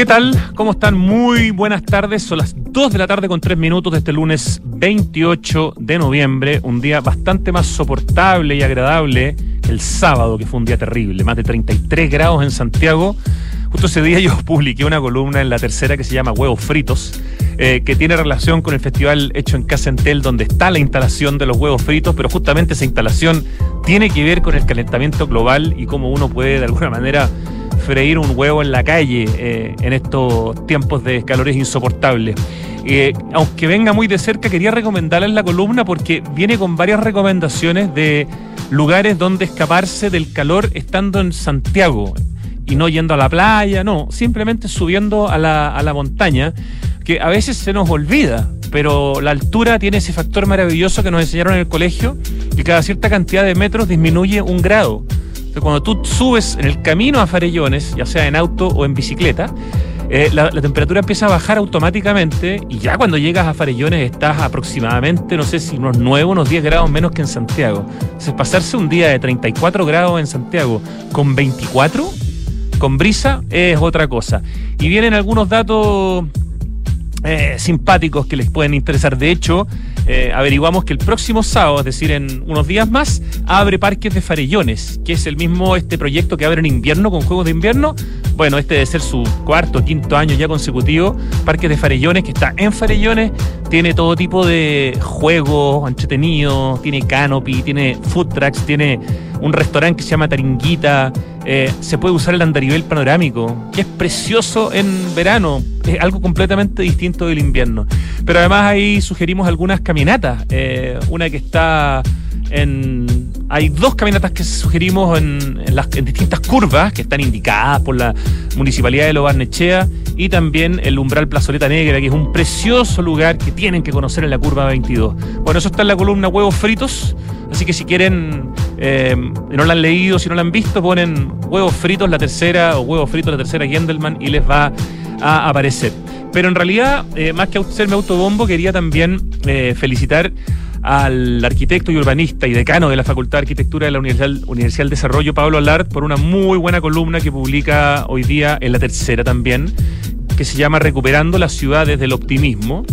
¿Qué tal? ¿Cómo están? Muy buenas tardes. Son las 2 de la tarde con 3 minutos de este lunes 28 de noviembre. Un día bastante más soportable y agradable que el sábado, que fue un día terrible. Más de 33 grados en Santiago. Justo ese día yo publiqué una columna en la tercera que se llama Huevos Fritos, eh, que tiene relación con el festival hecho en Casa Entel, donde está la instalación de los huevos fritos, pero justamente esa instalación tiene que ver con el calentamiento global y cómo uno puede de alguna manera freír un huevo en la calle eh, en estos tiempos de calores insoportables. Eh, aunque venga muy de cerca, quería recomendarles la columna porque viene con varias recomendaciones de lugares donde escaparse del calor estando en Santiago y no yendo a la playa, no, simplemente subiendo a la, a la montaña, que a veces se nos olvida, pero la altura tiene ese factor maravilloso que nos enseñaron en el colegio, que cada cierta cantidad de metros disminuye un grado. Cuando tú subes en el camino a Farellones, ya sea en auto o en bicicleta, eh, la, la, temperatura empieza a bajar automáticamente y ya cuando llegas a Farellones estás aproximadamente, no sé si unos 9, unos 10 grados menos que en Santiago. Entonces, pasarse un día de 34 grados en Santiago con 24 con brisa es otra cosa. Y vienen algunos datos eh, simpáticos que les pueden interesar. De hecho, eh, averiguamos que el próximo sábado, es decir, en unos días más, abre Parques de Farellones, que es el mismo este proyecto que abre en invierno con juegos de invierno. Bueno, este debe ser su cuarto, quinto año ya consecutivo. Parques de Farellones, que está en Farellones, tiene todo tipo de juegos entretenidos, tiene canopy, tiene food trucks, tiene un restaurante que se llama Taringuita. Eh, se puede usar el andarivel panorámico, que es precioso en verano, es algo completamente distinto del invierno. Pero además ahí sugerimos algunas caminatas, eh, una que está en... Hay dos caminatas que sugerimos en, en, distintas curvas que están indicadas por la Municipalidad de Lobarnechea y también el Umbral Plazoleta Negra, que es un precioso lugar que tienen que conocer en la curva 22. Bueno, eso está en la columna Huevos Fritos, así que si quieren, eh, no la han leído, si no la han visto, ponen Huevos Fritos la tercera o Huevos Fritos la tercera Gendelman y les va a aparecer. Pero en realidad, eh, más que hacerme autobombo, quería también eh, felicitar al arquitecto y urbanista y decano de la Facultad de Arquitectura de la Universidad, Universidad del Desarrollo, Pablo Alart, por una muy buena columna que publica hoy día en la tercera también, que se llama Recuperando las ciudades del optimismo,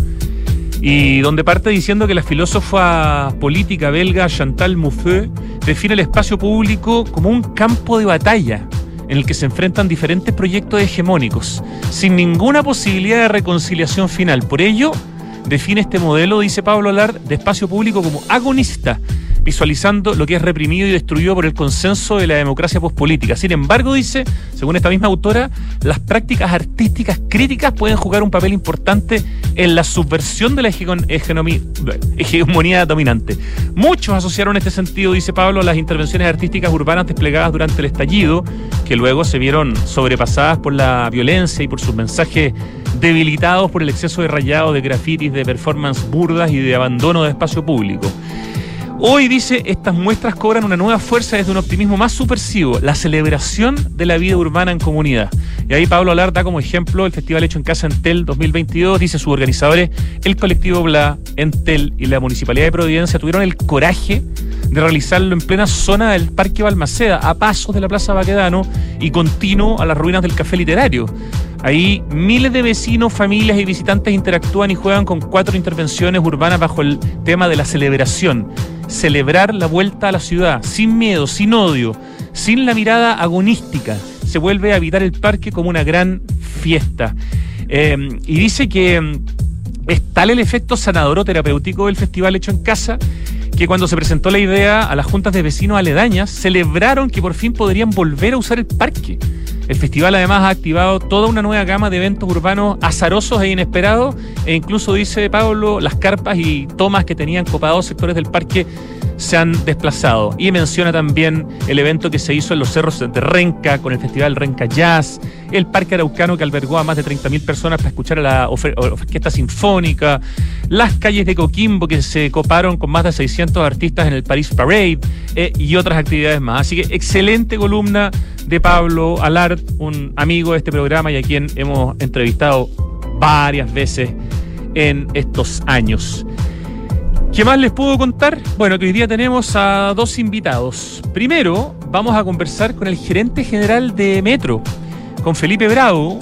y donde parte diciendo que la filósofa política belga Chantal Mouffe define el espacio público como un campo de batalla en el que se enfrentan diferentes proyectos hegemónicos, sin ninguna posibilidad de reconciliación final. Por ello, define este modelo, dice Pablo Alard, de espacio público como agonista, visualizando lo que es reprimido y destruido por el consenso de la democracia pospolítica. Sin embargo, dice, según esta misma autora, las prácticas artísticas críticas pueden jugar un papel importante en la subversión de la hegemonía dominante. Muchos asociaron este sentido, dice Pablo, a las intervenciones artísticas urbanas desplegadas durante el estallido, que luego se vieron sobrepasadas por la violencia y por sus mensajes debilitados por el exceso de rayado, de grafitis, de performance burdas y de abandono de espacio público. Hoy dice, estas muestras cobran una nueva fuerza desde un optimismo más subversivo, la celebración de la vida urbana en comunidad. Y ahí Pablo Alar da como ejemplo el festival hecho en Casa Entel 2022, dice sus organizadores, el colectivo Bla, Entel y la Municipalidad de Providencia tuvieron el coraje de realizarlo en plena zona del Parque Balmaceda, a pasos de la Plaza Baquedano y continuo a las ruinas del Café Literario. Ahí miles de vecinos, familias y visitantes interactúan y juegan con cuatro intervenciones urbanas bajo el tema de la celebración celebrar la vuelta a la ciudad, sin miedo, sin odio, sin la mirada agonística. Se vuelve a habitar el parque como una gran fiesta. Eh, y dice que mm, es tal el efecto sanador terapéutico del festival hecho en casa que cuando se presentó la idea a las juntas de vecinos aledañas, celebraron que por fin podrían volver a usar el parque. El festival además ha activado toda una nueva gama de eventos urbanos azarosos e inesperados e incluso dice Pablo, las carpas y tomas que tenían copados sectores del parque se han desplazado. Y menciona también el evento que se hizo en los cerros de Renca con el festival Renca Jazz, el Parque Araucano que albergó a más de 30.000 personas para escuchar a la orquesta sinfónica, las calles de Coquimbo que se coparon con más de 600 artistas en el Paris Parade eh, y otras actividades más. Así que excelente columna de Pablo Alart, un amigo de este programa y a quien hemos entrevistado varias veces en estos años. ¿Qué más les puedo contar? Bueno, que hoy día tenemos a dos invitados. Primero, vamos a conversar con el gerente general de Metro, con Felipe Bravo,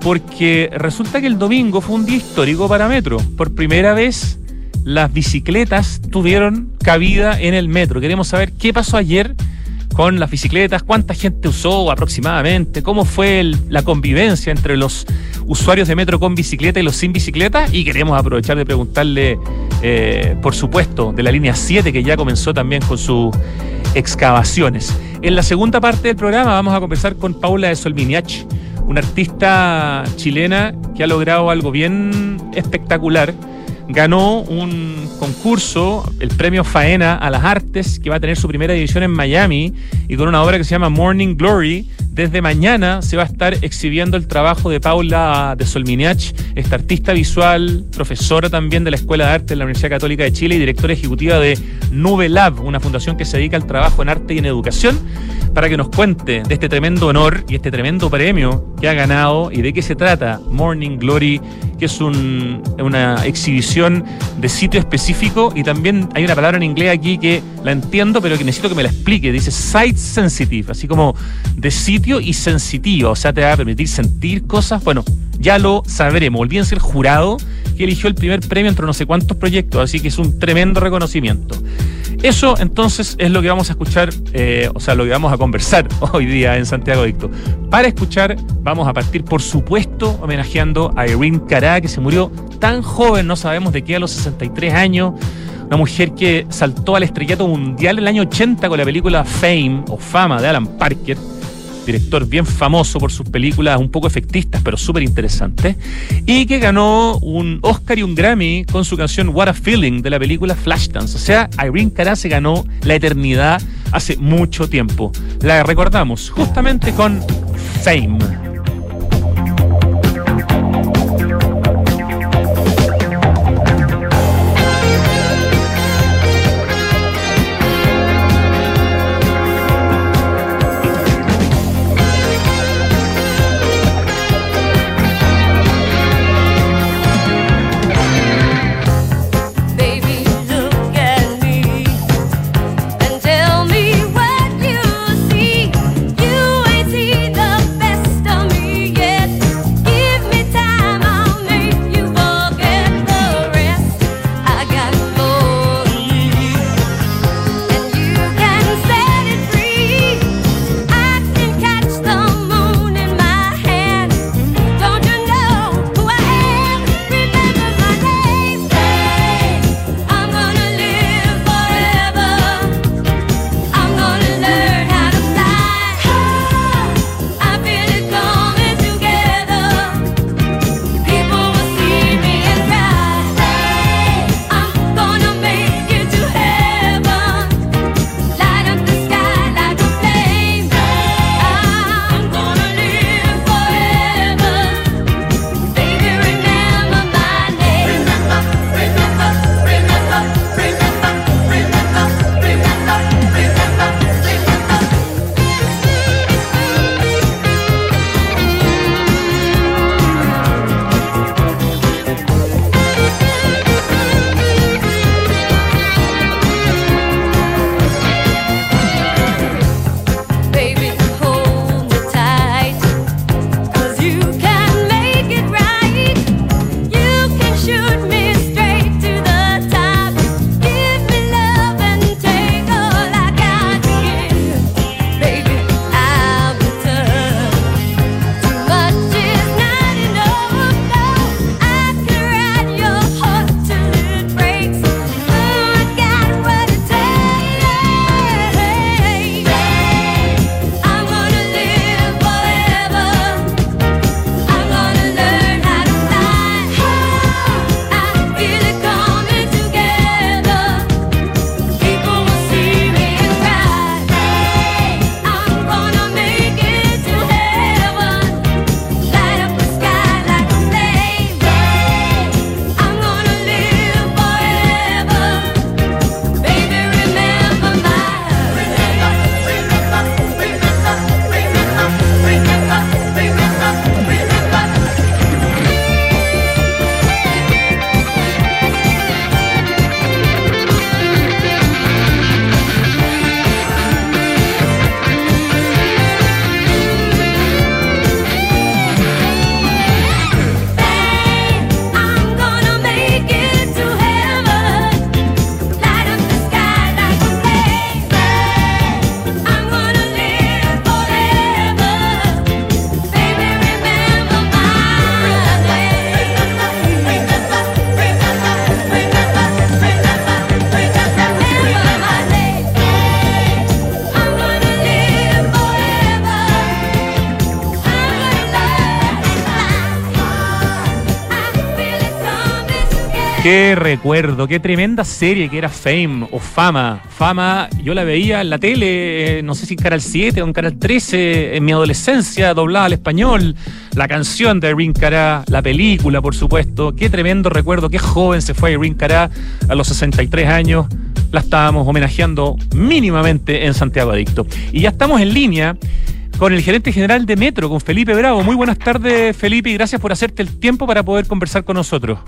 porque resulta que el domingo fue un día histórico para Metro. Por primera vez las bicicletas tuvieron cabida en el metro. Queremos saber qué pasó ayer con las bicicletas, cuánta gente usó aproximadamente, cómo fue la convivencia entre los usuarios de metro con bicicleta y los sin bicicleta. Y queremos aprovechar de preguntarle, eh, por supuesto, de la línea 7 que ya comenzó también con sus excavaciones. En la segunda parte del programa vamos a conversar con Paula de Solminiach, una artista chilena que ha logrado algo bien espectacular ganó un concurso, el premio Faena a las Artes, que va a tener su primera edición en Miami, y con una obra que se llama Morning Glory. Desde mañana se va a estar exhibiendo el trabajo de Paula de Solminiach, esta artista visual, profesora también de la Escuela de Arte de la Universidad Católica de Chile y directora ejecutiva de Nube Lab, una fundación que se dedica al trabajo en arte y en educación, para que nos cuente de este tremendo honor y este tremendo premio que ha ganado y de qué se trata Morning Glory, que es una exhibición de sitio específico y también hay una palabra en inglés aquí que la entiendo, pero que necesito que me la explique. Dice site sensitive, así como de sitio y sensitivo, o sea, te va a permitir sentir cosas. Bueno, ya lo sabremos. Olviden ser jurado que eligió el primer premio entre no sé cuántos proyectos, así que es un tremendo reconocimiento. Eso entonces es lo que vamos a escuchar, eh, o sea, lo que vamos a conversar hoy día en Santiago Dicto. Para escuchar, vamos a partir, por supuesto, homenajeando a Irene Cara, que se murió tan joven, no sabemos de qué, a los 63 años. Una mujer que saltó al estrellato mundial el año 80 con la película Fame o Fama de Alan Parker director bien famoso por sus películas un poco efectistas, pero súper interesantes, y que ganó un Oscar y un Grammy con su canción What a Feeling de la película Flashdance. O sea, Irene Cara se ganó la eternidad hace mucho tiempo. La recordamos justamente con Fame. Recuerdo, qué tremenda serie que era Fame o Fama. Fama, yo la veía en la tele, eh, no sé si en Canal 7 o en Canal 13, en mi adolescencia, doblada al español. La canción de Irene Cara, la película, por supuesto. Qué tremendo recuerdo, qué joven se fue Irene Cara a los 63 años. La estábamos homenajeando mínimamente en Santiago Adicto. Y ya estamos en línea con el gerente general de Metro, con Felipe Bravo. Muy buenas tardes, Felipe, y gracias por hacerte el tiempo para poder conversar con nosotros.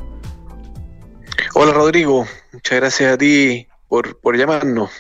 Hola Rodrigo, muchas gracias a ti por, por llamarnos.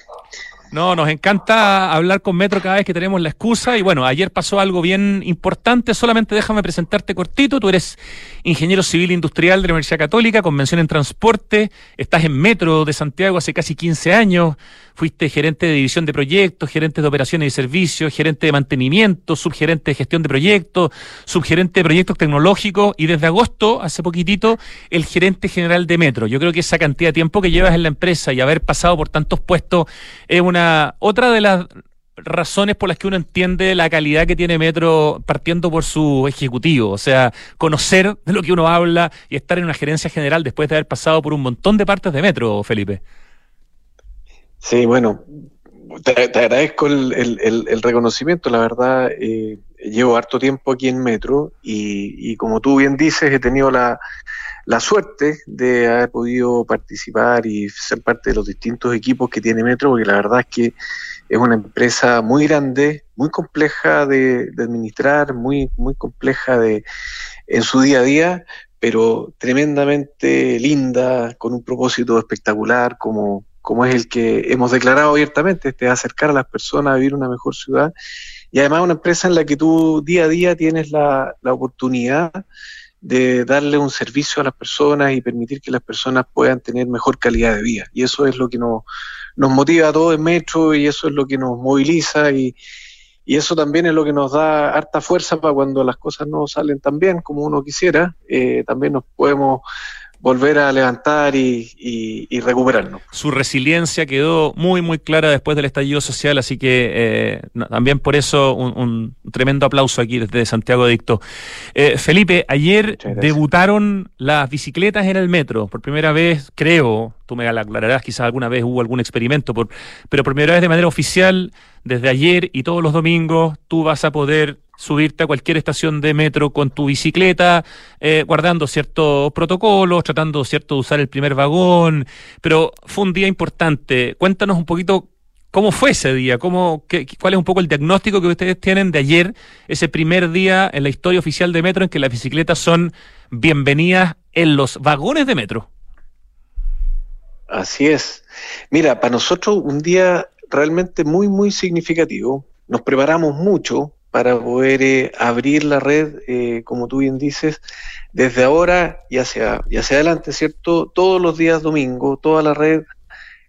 No, nos encanta hablar con Metro cada vez que tenemos la excusa. Y bueno, ayer pasó algo bien importante. Solamente déjame presentarte cortito. Tú eres ingeniero civil industrial de la Universidad Católica, convención en transporte. Estás en Metro de Santiago hace casi 15 años. Fuiste gerente de división de proyectos, gerente de operaciones y servicios, gerente de mantenimiento, subgerente de gestión de proyectos, subgerente de proyectos tecnológicos y desde agosto, hace poquitito, el gerente general de Metro. Yo creo que esa cantidad de tiempo que llevas en la empresa y haber pasado por tantos puestos es una otra de las razones por las que uno entiende la calidad que tiene Metro partiendo por su ejecutivo, o sea, conocer de lo que uno habla y estar en una gerencia general después de haber pasado por un montón de partes de Metro, Felipe. Sí, bueno, te, agradezco el, reconocimiento, la verdad, eh, llevo harto tiempo aquí en Metro y, como tú bien dices, he tenido la, suerte de haber podido participar y ser parte de los distintos equipos que tiene Metro, porque la verdad es que es una empresa muy grande, muy compleja de, de administrar, muy, muy compleja de, en su día a día, pero tremendamente linda, con un propósito espectacular como, como es el que hemos declarado abiertamente, este, acercar a las personas a vivir una mejor ciudad. Y además una empresa en la que tú día a día tienes la, oportunidad de darle un servicio a las personas y permitir que las personas puedan tener mejor calidad de vida. Y eso es lo que nos, nos motiva a todos en Metro y eso es lo que nos moviliza y, y eso también es lo que nos da harta fuerza para cuando las cosas no salen tan bien como uno quisiera, eh, también nos podemos volver a levantar y, recuperarnos. Su resiliencia quedó muy, muy clara después del estallido social, así que eh, también por eso un, tremendo aplauso aquí desde Santiago Dicto. Eh, Felipe, ayer debutaron las bicicletas en el metro, por primera vez, creo, tú me aclararás, quizás alguna vez hubo algún experimento, por, pero por primera vez de manera oficial, desde ayer y todos los domingos, tú vas a poder subirte a cualquier estación de metro con tu bicicleta, eh, guardando ciertos protocolos, tratando, ¿cierto?, de usar el primer vagón, pero fue un día importante. Cuéntanos un poquito cómo fue ese día, cómo, qué, cuál es un poco el diagnóstico que ustedes tienen de ayer, ese primer día en la historia oficial de metro en que las bicicletas son bienvenidas en los vagones de metro. Así es. Mira, para nosotros un día realmente muy, muy significativo. Nos preparamos mucho, para poder eh, abrir la red, eh, como tú bien dices, desde ahora y hacia, y hacia adelante, ¿cierto? Todos los días domingo, toda la red,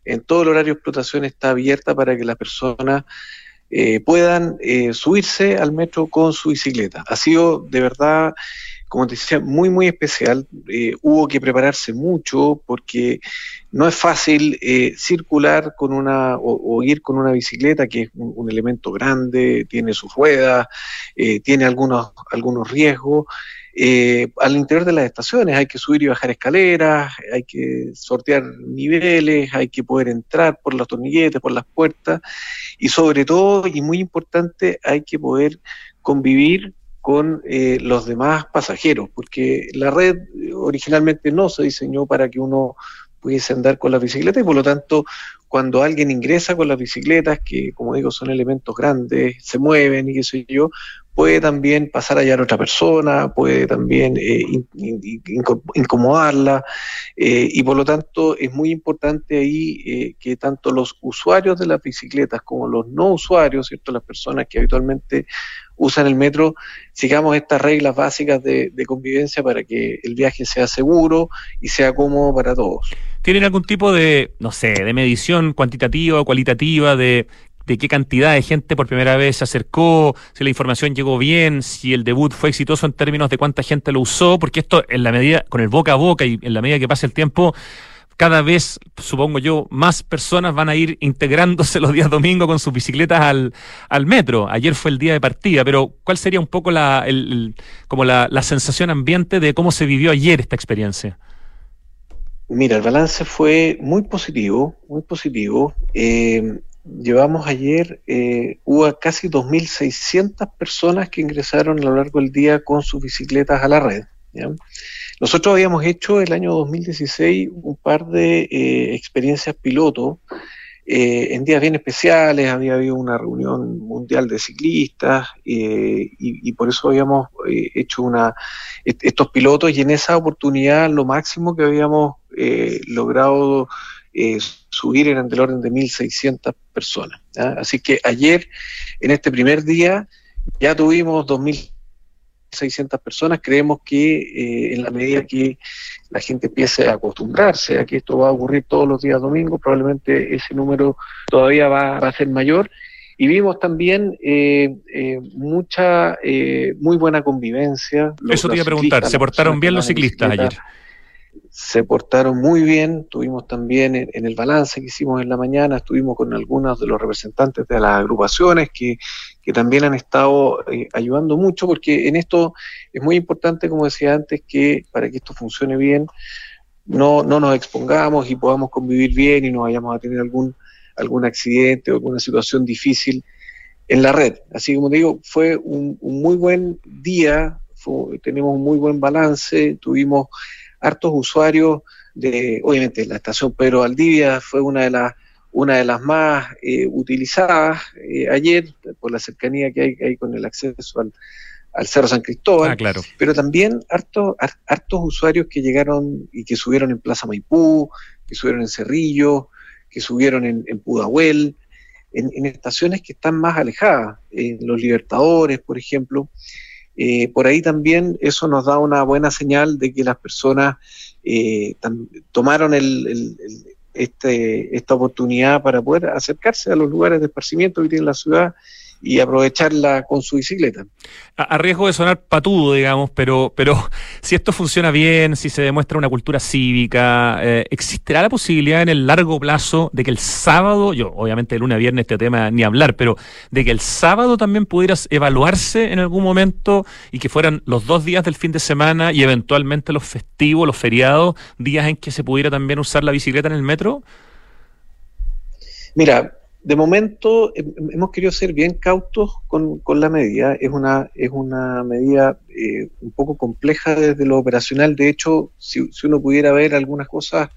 en todo el horario de explotación está abierta para que las personas eh, puedan subirse al metro con su bicicleta. Ha sido de verdad como te decía, muy, muy especial. Eh, hubo que prepararse mucho porque no es fácil eh, circular con una o, ir con una bicicleta que es un, elemento grande, tiene sus ruedas, eh, tiene algunos, algunos riesgos. al interior de las estaciones hay que subir y bajar escaleras, hay que sortear niveles, hay que poder entrar por los tornilletes, por las puertas y sobre todo, y muy importante, hay que poder convivir con eh, los demás pasajeros, porque la red originalmente no se diseñó para que uno pudiese andar con la bicicleta y por lo tanto cuando alguien ingresa con las bicicletas, que como digo son elementos grandes, se mueven y qué sé yo, puede también pasar a hallar a otra persona, puede también eh, incomodarla eh, y por lo tanto es muy importante ahí que tanto los usuarios de las bicicletas como los no usuarios, ¿cierto? las personas que habitualmente usan el metro, sigamos estas reglas básicas de, convivencia para que el viaje sea seguro y sea cómodo para todos. ¿Tienen algún tipo de, no sé, de medición cuantitativa o cualitativa de de qué cantidad de gente por primera vez se acercó, si la información llegó bien, si el debut fue exitoso en términos de cuánta gente lo usó, porque esto en la medida, con el boca a boca y en la medida que pasa el tiempo, cada vez, supongo yo, más personas van a ir integrándose los días domingos con sus bicicletas al, al metro. Ayer fue el día de partida, pero ¿cuál sería un poco la, como la sensación ambiente de cómo se vivió ayer esta experiencia? Mira, el balance fue muy positivo, muy positivo. Eh, llevamos ayer, eh, hubo casi 2.600 personas que ingresaron a lo largo del día con sus bicicletas a la red. Nosotros habíamos hecho el año 2016 un par de eh, experiencias piloto eh, en días bien especiales, había habido una reunión mundial de ciclistas y, y, por eso habíamos hecho una, estos pilotos y en esa oportunidad lo máximo que habíamos logrado eh, subir eran del orden de 1.600 personas. Así que ayer, en este primer día, ya tuvimos 2.600 personas. Creemos que eh, en la medida que la gente empiece a acostumbrarse a que esto va a ocurrir todos los días domingos, probablemente ese número todavía va, a ser mayor. Y vimos también eh, eh, mucha, muy buena convivencia. Eso te iba a preguntar, ¿se portaron bien los ciclistas ayer? se portaron muy bien, tuvimos también en, el balance que hicimos en la mañana, estuvimos con algunos de los representantes de las agrupaciones que, también han estado eh, ayudando mucho, porque en esto es muy importante, como decía antes, que para que esto funcione bien, no, no nos expongamos y podamos convivir bien y no vayamos a tener algún, algún accidente o alguna situación difícil en la red. Así como digo, fue un, muy buen día, tenemos un muy buen balance, tuvimos hartos usuarios de, obviamente, la estación Pedro Valdivia fue una de las una de las más eh, utilizadas eh, ayer por la cercanía que hay, hay con el acceso al, Cerro San Cristóbal, ah, claro. pero también hartos, hartos usuarios que llegaron y que subieron en Plaza Maipú, que subieron en Cerrillo, que subieron en, Pudahuel, en, en, estaciones que están más alejadas, en Los Libertadores, por ejemplo, eh, por ahí también eso nos da una buena señal de que las personas eh, tomaron este, esta oportunidad para poder acercarse a los lugares de esparcimiento que tiene la ciudad y aprovecharla con su bicicleta. A, riesgo de sonar patudo, digamos, pero, pero si esto funciona bien, si se demuestra una cultura cívica, eh, ¿existirá la posibilidad en el largo plazo de que el sábado, yo obviamente el lunes a viernes este tema ni hablar, pero de que el sábado también pudieras evaluarse en algún momento y que fueran los dos días del fin de semana y eventualmente los festivos, los feriados, días en que se pudiera también usar la bicicleta en el metro? Mira, de momento hemos querido ser bien cautos con, la medida. Es una, es una medida eh, un poco compleja desde lo operacional. De hecho, si, uno pudiera ver algunas cosas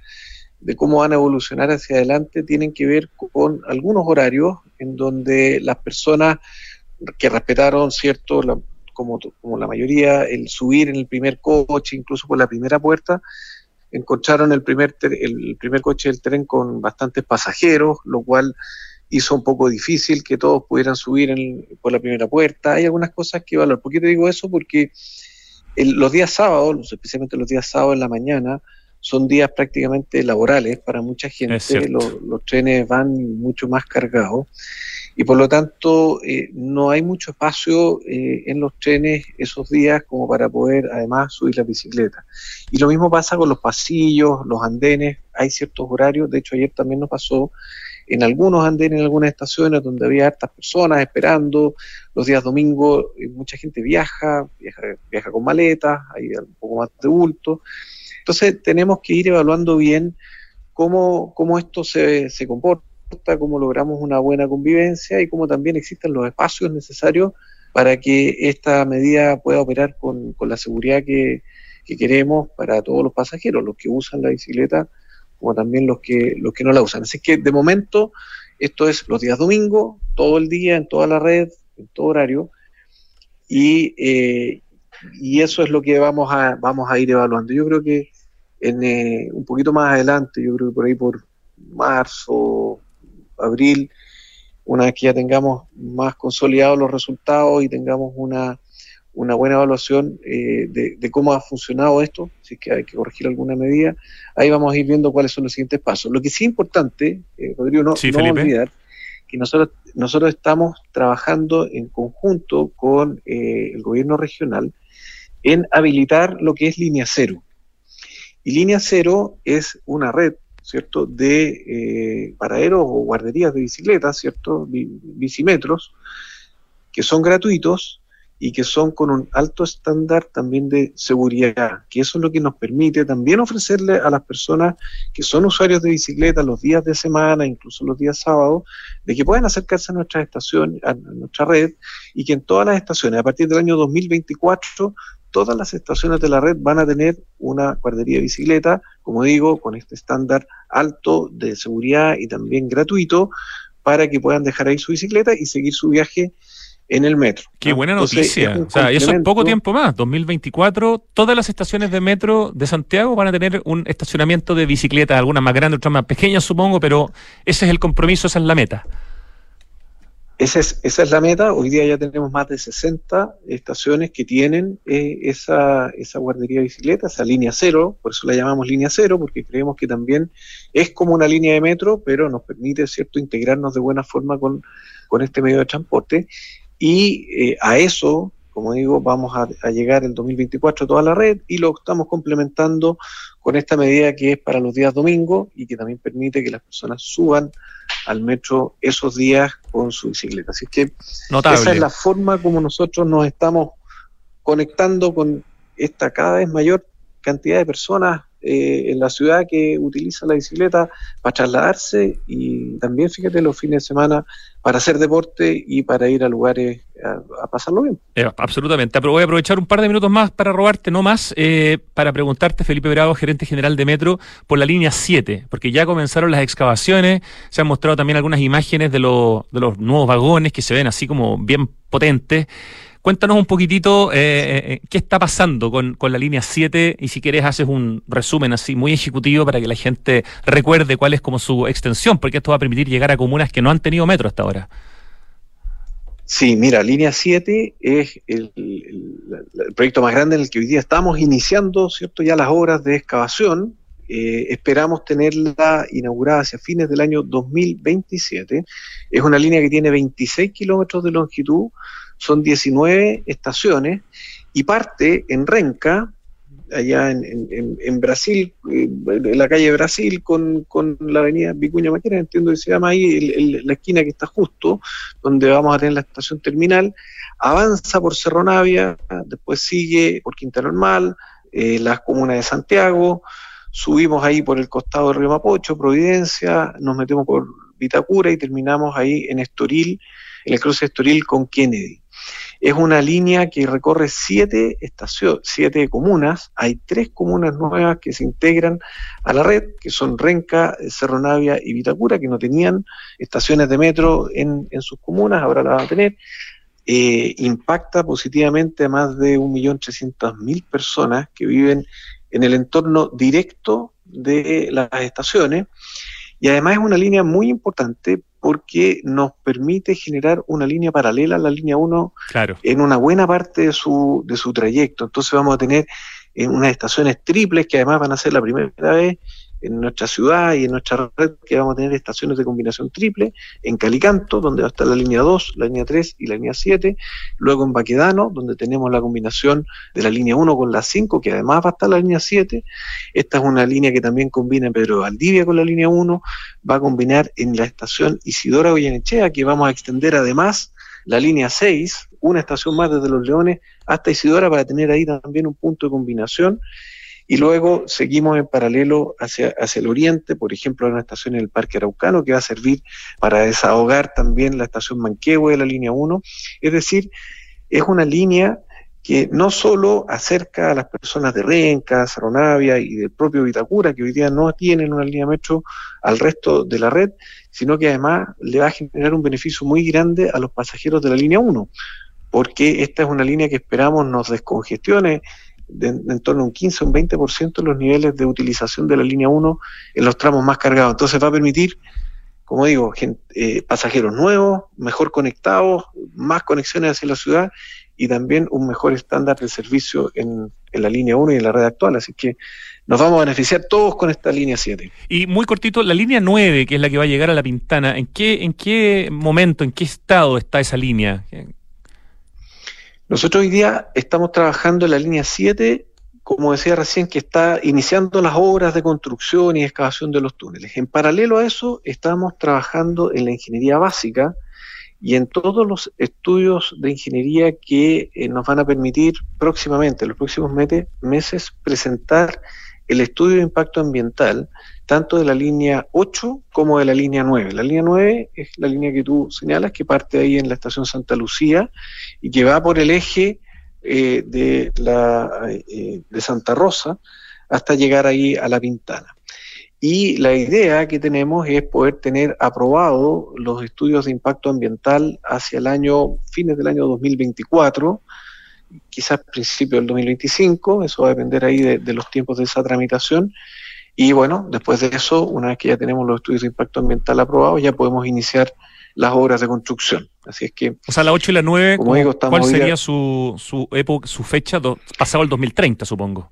de cómo van a evolucionar hacia adelante, tienen que ver con algunos horarios en donde las personas que respetaron, ¿cierto? como, como la mayoría, el subir en el primer coche, incluso por la primera puerta, encontraron el primer, el primer coche del tren con bastantes pasajeros, lo cual hizo un poco difícil que todos pudieran subir por la primera puerta. Hay algunas cosas que valorar. ¿Por qué te digo eso? Porque los días sábados, especialmente los días sábados en la mañana, son días prácticamente laborales para mucha gente. Los, trenes van mucho más cargados y por lo tanto eh, no hay mucho espacio eh, en los trenes esos días como para poder además subir la bicicleta. Y lo mismo pasa con los pasillos, los andenes, hay ciertos horarios, de hecho ayer también nos pasó en algunos andenes, en algunas estaciones donde había hartas personas esperando. Los días domingos eh, mucha gente viaja, viaja, con maletas, hay un poco más de bulto. Entonces tenemos que ir evaluando bien cómo, cómo esto se, se comporta, cómo logramos una buena convivencia y cómo también existen los espacios necesarios para que esta medida pueda operar con, con la seguridad que, que queremos para todos los pasajeros, los que usan la bicicleta como también los que, los que no la usan. Así que de momento esto es los días domingo, todo el día, en toda la red, en todo horario, y, eh, y eso es lo que vamos a, vamos a ir evaluando. Yo creo que en, eh, un poquito más adelante, yo creo que por ahí por marzo, abril, una vez que ya tengamos más consolidados los resultados y tengamos una, una buena evaluación eh, de, cómo ha funcionado esto, si es que hay que corregir alguna medida, ahí vamos a ir viendo cuáles son los siguientes pasos. Lo que sí es importante, eh, Rodrigo, no, no olvidar que nosotros, nosotros estamos trabajando en conjunto con eh, el gobierno regional en habilitar lo que es línea cero. Y línea cero es una red, ¿cierto?, de paraderos o guarderías de bicicletas, ¿cierto?, bicímetros, que son gratuitos y que son con un alto estándar también de seguridad, que eso es lo que nos permite también ofrecerle a las personas que son usuarios de bicicleta los días de semana, incluso los días sábados, de que puedan acercarse a nuestra estación, a nuestra red, y que en todas las estaciones, a partir del año 2024, todas las estaciones de la red van a tener una guardería de bicicleta, como digo, con este estándar alto de seguridad y también gratuito, para que puedan dejar ahí su bicicleta y seguir su viaje en el metro. Qué buena noticia. o sea, eso es poco tiempo más. 2024, todas las estaciones de metro de Santiago van a tener un estacionamiento de bicicletas, algunas más grandes, otras más pequeñas, supongo, pero ese es el compromiso, esa es la meta. Esa es, esa es la meta. Hoy día ya tenemos más de 60 estaciones que tienen eh, esa, esa guardería de bicicleta, esa línea cero, por eso la llamamos línea cero, porque creemos que también es como una línea de metro, pero nos permite, ¿cierto?, integrarnos de buena forma con, con este medio de transporte. Y eh, a eso, como digo, vamos a, llegar el 2024 toda la red y lo estamos complementando con esta medida que es para los días domingos y que también permite que las personas suban al metro esos días con su bicicleta. Así que esa es la forma como nosotros nos estamos conectando con esta cada vez mayor cantidad de personas eh, en la ciudad que utiliza la bicicleta para trasladarse y también, fíjate, los fines de semana para hacer deporte y para ir a lugares a, pasarlo bien. Eh, absolutamente. Voy a aprovechar un par de minutos más para robarte, no más, eh, para preguntarte, Felipe Bravo, gerente general de Metro, por la línea 7, porque ya comenzaron las excavaciones, se han mostrado también algunas imágenes de, de los nuevos vagones que se ven así como bien potentes. Cuéntanos un poquitito eh, eh, eh, qué está pasando con, la línea 7 y si quieres haces un resumen así muy ejecutivo para que la gente recuerde cuál es como su extensión, porque esto va a permitir llegar a comunas que no han tenido metro hasta ahora. Sí, mira, línea 7 es el, proyecto más grande en el que hoy día estamos iniciando, ¿cierto? Ya las obras de excavación. esperamos tenerla inaugurada hacia fines del año 2027. Es una línea que tiene 26 kilómetros de longitud, son 19 estaciones y parte en Renca, allá en, Brasil, eh, en la calle Brasil con, la avenida Vicuña Maquena, entiendo que se llama ahí la esquina que está justo, donde vamos a tener la estación terminal, avanza por Cerro Navia, después sigue por Quinta Normal, eh, las comunas de Santiago, subimos ahí por el costado del río Mapocho, Providencia, nos metemos por Vitacura y terminamos ahí en Estoril, en el cruce de Estoril con Kennedy. Es una línea que recorre siete siete comunas. Hay tres comunas nuevas que se integran a la red, que son Renca, Cerro Navia y Vitacura, que no tenían estaciones de metro en, sus comunas, ahora la van a tener. Eh, impacta positivamente a más de 1.300.000 personas que viven en el entorno directo de las estaciones. Y además es una línea muy importante porque nos permite generar una línea paralela a la línea 1 en una buena parte de su, de su trayecto. Entonces vamos a tener eh, unas estaciones triples que además van a ser la primera vez en nuestra ciudad y en nuestra red que vamos a tener estaciones de combinación triple, en Calicanto, donde va a estar la línea 2, la línea 3 y la línea 7, luego en Baquedano, donde tenemos la combinación de la línea 1 con la 5, que además va a estar la línea 7, esta es una línea que también combina Pedro Valdivia con la línea 1, va a combinar en la estación Isidora Goyenechea, que vamos a extender además la línea 6, una estación más desde Los Leones hasta Isidora para tener ahí también un punto de combinación y luego seguimos en paralelo hacia, hacia el oriente, por ejemplo, hay una estación en el Parque Araucano que va a servir para desahogar también la estación Manquehue de la línea 1. Es decir, es una línea que no solo acerca a las personas de Renca, Saronavia y del propio Vitacura, que hoy día no tienen una línea metro al resto de la red, sino que además le va a generar un beneficio muy grande a los pasajeros de la línea 1, porque esta es una línea que esperamos nos descongestione de, en torno a un 15 o un 20% los niveles de utilización de la línea 1 en los tramos más cargados. Entonces va a permitir, como digo, eh, pasajeros nuevos, mejor conectados, más conexiones hacia la ciudad y también un mejor estándar de servicio en, en la línea 1 y en la red actual. Así que nos vamos a beneficiar todos con esta línea 7. Y muy cortito, la línea 9, que es la que va a llegar a La Pintana, ¿en qué, en qué momento, en qué estado está esa línea? Nosotros hoy día estamos trabajando en la línea 7, como decía recién, que está iniciando las obras de construcción y excavación de los túneles. En paralelo a eso, estamos trabajando en la ingeniería básica y en todos los estudios de ingeniería que eh, nos van a permitir próximamente, en los próximos meses, presentar el estudio de impacto ambiental, tanto de la línea 8 como de la línea 9. La línea 9 es la línea que tú señalas, que parte ahí en la estación Santa Lucía y que va por el eje eh, de, la, eh, de Santa Rosa hasta llegar ahí a la Pintana. Y la idea que tenemos es poder tener aprobado los estudios de impacto ambiental hacia el año, fines del año 2024, quizás principio del 2025, eso va a depender ahí de, los tiempos de esa tramitación. Y bueno, después de eso, una vez que ya tenemos los estudios de impacto ambiental aprobados, ya podemos iniciar las obras de construcción. Así es que. O sea, la 8 y la 9, ¿cuál sería su, su, época, su fecha? pasado el 2030, supongo.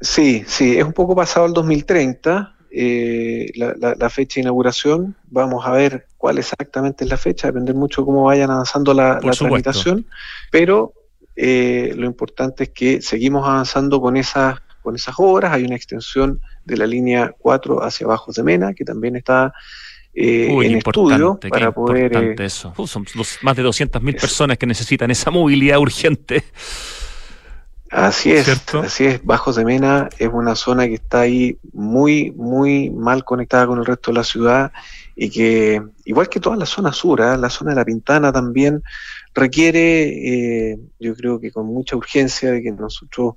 Sí, sí, es un poco pasado el 2030, eh, la, fecha de inauguración. Vamos a ver cuál exactamente es la fecha, depende mucho cómo vayan avanzando la, tramitación, pero eh, lo importante es que seguimos avanzando con esas, con esas obras. Hay una extensión de la línea 4 hacia abajo de Mena, que también está eh, en estudio para poder... eso. son más de 200.000 personas que necesitan esa movilidad urgente. Así es, así es. Bajos de Mena es una zona que está ahí muy, muy mal conectada con el resto de la ciudad y que, igual que toda la zona sur, ¿eh? la zona de la Pintana también requiere, eh, yo creo que con mucha urgencia, de que nosotros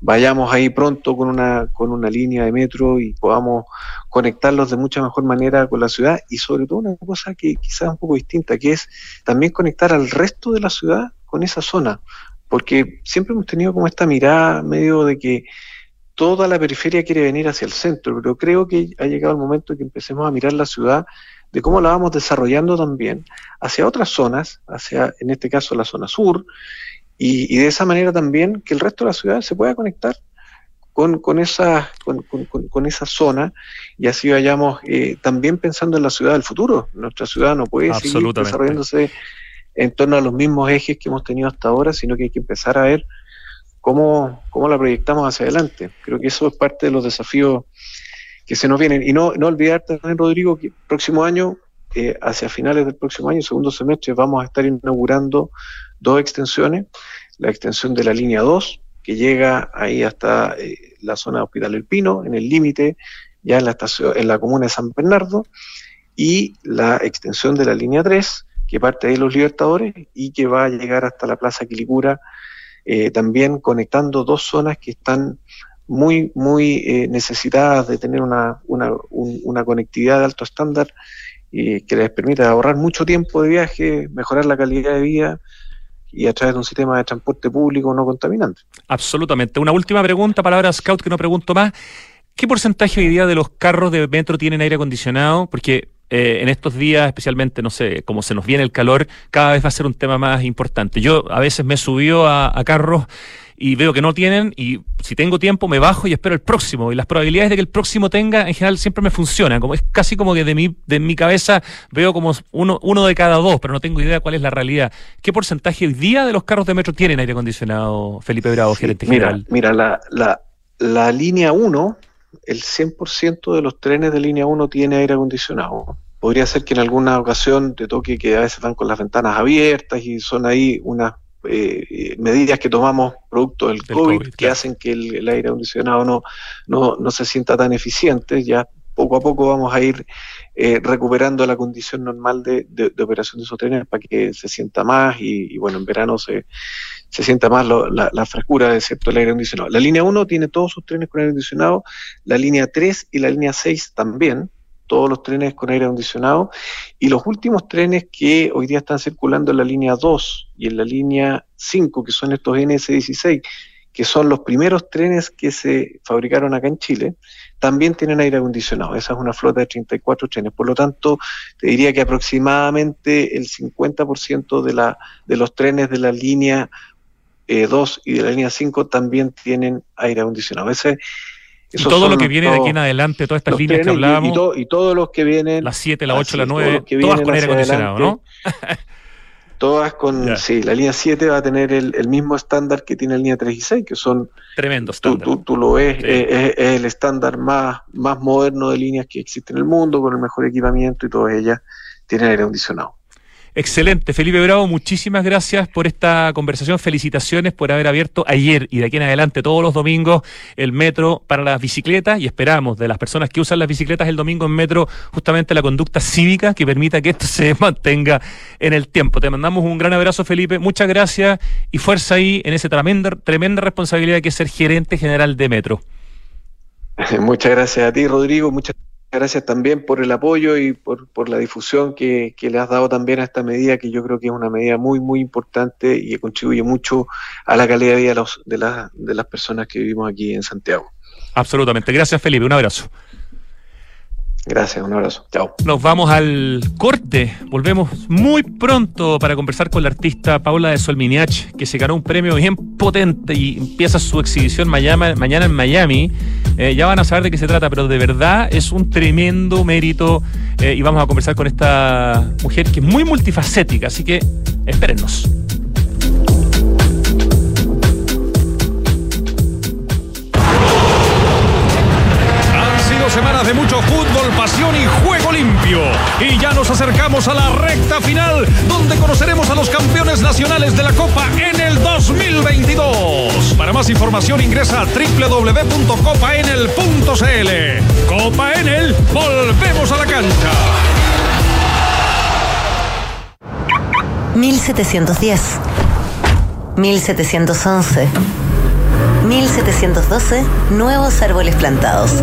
vayamos ahí pronto con una, con una línea de metro y podamos conectarlos de mucha mejor manera con la ciudad y sobre todo una cosa que quizás es un poco distinta, que es también conectar al resto de la ciudad con esa zona porque siempre hemos tenido como esta mirada medio de que toda la periferia quiere venir hacia el centro, pero creo que ha llegado el momento que empecemos a mirar la ciudad de cómo la vamos desarrollando también hacia otras zonas, hacia, en este caso, la zona sur, y, de esa manera también que el resto de la ciudad se pueda conectar con, con, esa, con, esa zona y así vayamos eh, también pensando en la ciudad del futuro. Nuestra ciudad no puede seguir desarrollándose en torno a los mismos ejes que hemos tenido hasta ahora, sino que hay que empezar a ver cómo, cómo la proyectamos hacia adelante. Creo que eso es parte de los desafíos que se nos vienen. Y no, no olvidar también, Rodrigo, que el próximo año, eh, hacia finales del próximo año, segundo semestre, vamos a estar inaugurando dos extensiones. La extensión de la línea 2, que llega ahí hasta eh, la zona de Hospital El Pino, en el límite, ya en la, estación, en la comuna de San Bernardo, y la extensión de la línea 3, que parte de los Libertadores y que va a llegar hasta la Plaza Quilicura, eh, también conectando dos zonas que están muy, muy eh, necesitadas de tener una, una, conectividad de alto estándar y que les permita ahorrar mucho tiempo de viaje, mejorar la calidad de vida y a través de un sistema de transporte público no contaminante. Absolutamente. Una última pregunta, palabra Scout, que no pregunto más. ¿Qué porcentaje hoy día de los carros de metro tienen aire acondicionado? Porque eh, en estos días, especialmente, no sé, como se nos viene el calor, cada vez va a ser un tema más importante. Yo a veces me subió a carros y veo que no tienen y si tengo tiempo me bajo y espero el próximo. Y las probabilidades de que el próximo tenga en general siempre me funcionan. Como es casi como que de mi de mi cabeza veo como uno uno de cada dos pero no tengo idea cuál es la realidad. Qué porcentaje hoy día de los carros de metro tienen aire acondicionado Felipe Bravo gerente mira, general mira la, la, la línea 1 el 100% de los trenes de línea 1 tiene aire acondicionado. Podría ser que en alguna ocasión te toque que a veces van con las ventanas abiertas y son ahí unas eh, medidas que tomamos producto del, COVID, que hacen que el, aire acondicionado no, no, no se sienta tan eficiente. Ya poco a poco vamos a ir eh, recuperando la condición normal de, operación de esos trenes para que se sienta más y, bueno, en verano se, se sienta más la, frescura de cierto el aire acondicionado. La línea 1 tiene todos sus trenes con aire acondicionado, la línea 3 y la línea 6 también, todos los trenes con aire acondicionado, y los últimos trenes que hoy día están circulando en la línea 2 y en la línea 5, que son estos NS16, que son los primeros trenes que se fabricaron acá en Chile, también tienen aire acondicionado. Esa es una flota de 34 trenes. Por lo tanto, te diría que aproximadamente el 50% de, la, de los trenes de la línea 2 eh, y de la línea 5 también tienen aire acondicionado. Ese, y todo lo que viene de aquí en adelante, todas estas líneas que hablábamos. Y, todos los que vienen. Las 7, la 8, la 9, todas con aire acondicionado, ¿no? todas con. Sí, la línea 7 va a tener el, mismo estándar que tiene la línea 3 y 6, que son. Tremendo estándar. Tú, lo ves, es, el estándar más, más moderno de líneas que existe en el mundo, con el mejor equipamiento y todas ellas tienen aire acondicionado. Excelente. Felipe Bravo, muchísimas gracias por esta conversación. Felicitaciones por haber abierto ayer y de aquí en adelante todos los domingos el metro para las bicicletas y esperamos de las personas que usan las bicicletas el domingo en metro justamente la conducta cívica que permita que esto se mantenga en el tiempo. Te mandamos un gran abrazo, Felipe. Muchas gracias y fuerza ahí en esa tremenda, tremenda responsabilidad que es ser gerente general de metro. Muchas gracias a ti, Rodrigo. Muchas gracias también por el apoyo y por, por la difusión que, que, le has dado también a esta medida, que yo creo que es una medida muy, muy importante y que contribuye mucho a la calidad de vida de, los, de, la, de las personas que vivimos aquí en Santiago. Absolutamente. Gracias, Felipe. Un abrazo. Gracias, un abrazo. Chao. Nos vamos al corte. Volvemos muy pronto para conversar con la artista Paula de Solminiach, que se ganó un premio bien potente y empieza su exhibición mañana, mañana en Miami. Eh, ya van a saber de qué se trata, pero de verdad es un tremendo mérito eh, y vamos a conversar con esta mujer que es muy multifacética, así que espérennos. Y juego limpio. Y ya nos acercamos a la recta final, donde conoceremos a los campeones nacionales de la Copa en el 2022. Para más información ingresa a www.copaenel.cl. Copa Enel, volvemos a la cancha. 1710. 1711. 1712. Nuevos árboles plantados.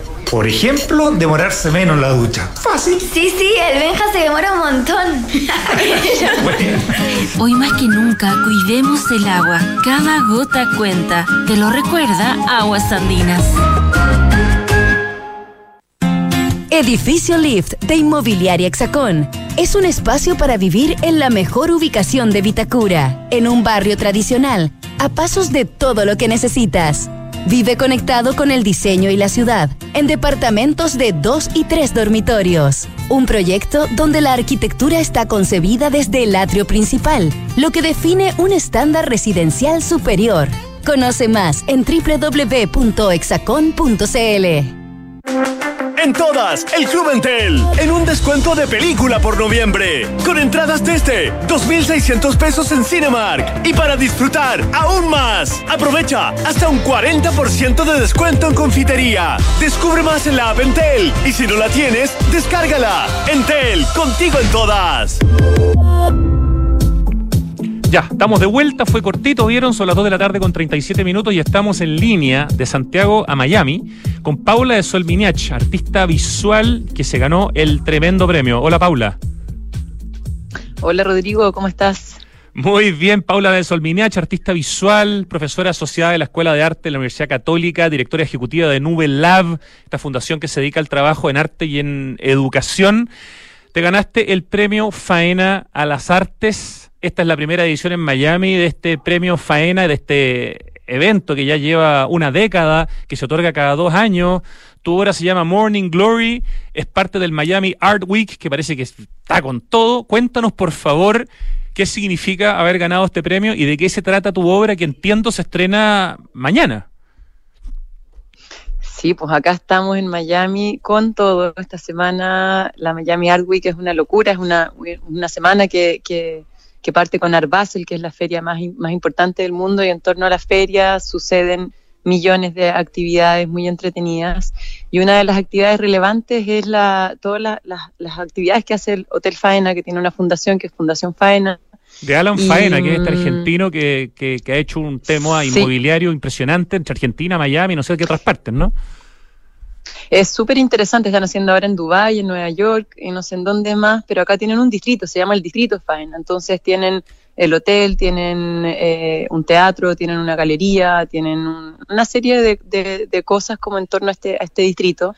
Por ejemplo, demorarse menos en la ducha. Fácil. Sí, sí, el Benja se demora un montón. Hoy más que nunca, cuidemos el agua. Cada gota cuenta. Te lo recuerda Aguas Andinas. Edificio Lift de Inmobiliaria Hexacón. Es un espacio para vivir en la mejor ubicación de Vitacura, en un barrio tradicional, a pasos de todo lo que necesitas. Vive conectado con el diseño y la ciudad, en departamentos de dos y tres dormitorios. Un proyecto donde la arquitectura está concebida desde el atrio principal, lo que define un estándar residencial superior. Conoce más en www.exacon.cl. En todas, el Club Entel, en un descuento de película por noviembre, con entradas desde 2.600 pesos en Cinemark. Y para disfrutar aún más, aprovecha hasta un 40% de descuento en confitería. Descubre más en la app Entel y si no la tienes, descárgala. Entel, contigo en todas. Ya, estamos de vuelta, fue cortito, vieron, son las 2 de la tarde con 37 minutos y estamos en línea de Santiago a Miami con Paula de Solminiach, artista visual que se ganó el tremendo premio. Hola Paula. Hola Rodrigo, ¿cómo estás? Muy bien, Paula de Solminiach, artista visual, profesora asociada de la Escuela de Arte de la Universidad Católica, directora ejecutiva de Nube Lab, esta fundación que se dedica al trabajo en arte y en educación. Te ganaste el premio Faena a las Artes esta es la primera edición en Miami de este premio Faena, de este evento que ya lleva una década, que se otorga cada dos años. Tu obra se llama Morning Glory, es parte del Miami Art Week, que parece que está con todo. Cuéntanos, por favor, qué significa haber ganado este premio y de qué se trata tu obra, que entiendo se estrena mañana. Sí, pues acá estamos en Miami con todo. Esta semana la Miami Art Week es una locura, es una, una semana que, que que parte con Art Basel, que es la feria más, más importante del mundo, y en torno a la feria suceden millones de actividades muy entretenidas. Y una de las actividades relevantes es la, todas las actividades que hace el Hotel Faena, que tiene una fundación que es Fundación Faena. De Alan Faena, que es este argentino que, que, ha hecho un tema inmobiliario impresionante entre Argentina, Miami, no sé qué otras partes, ¿no? Es súper interesante, están haciendo ahora en Dubái, en Nueva York, y no sé en dónde más, pero acá tienen un distrito, se llama el Distrito Faena. Entonces tienen el hotel, tienen eh, un teatro, tienen una galería, tienen una serie de, cosas como en torno a este, a este distrito.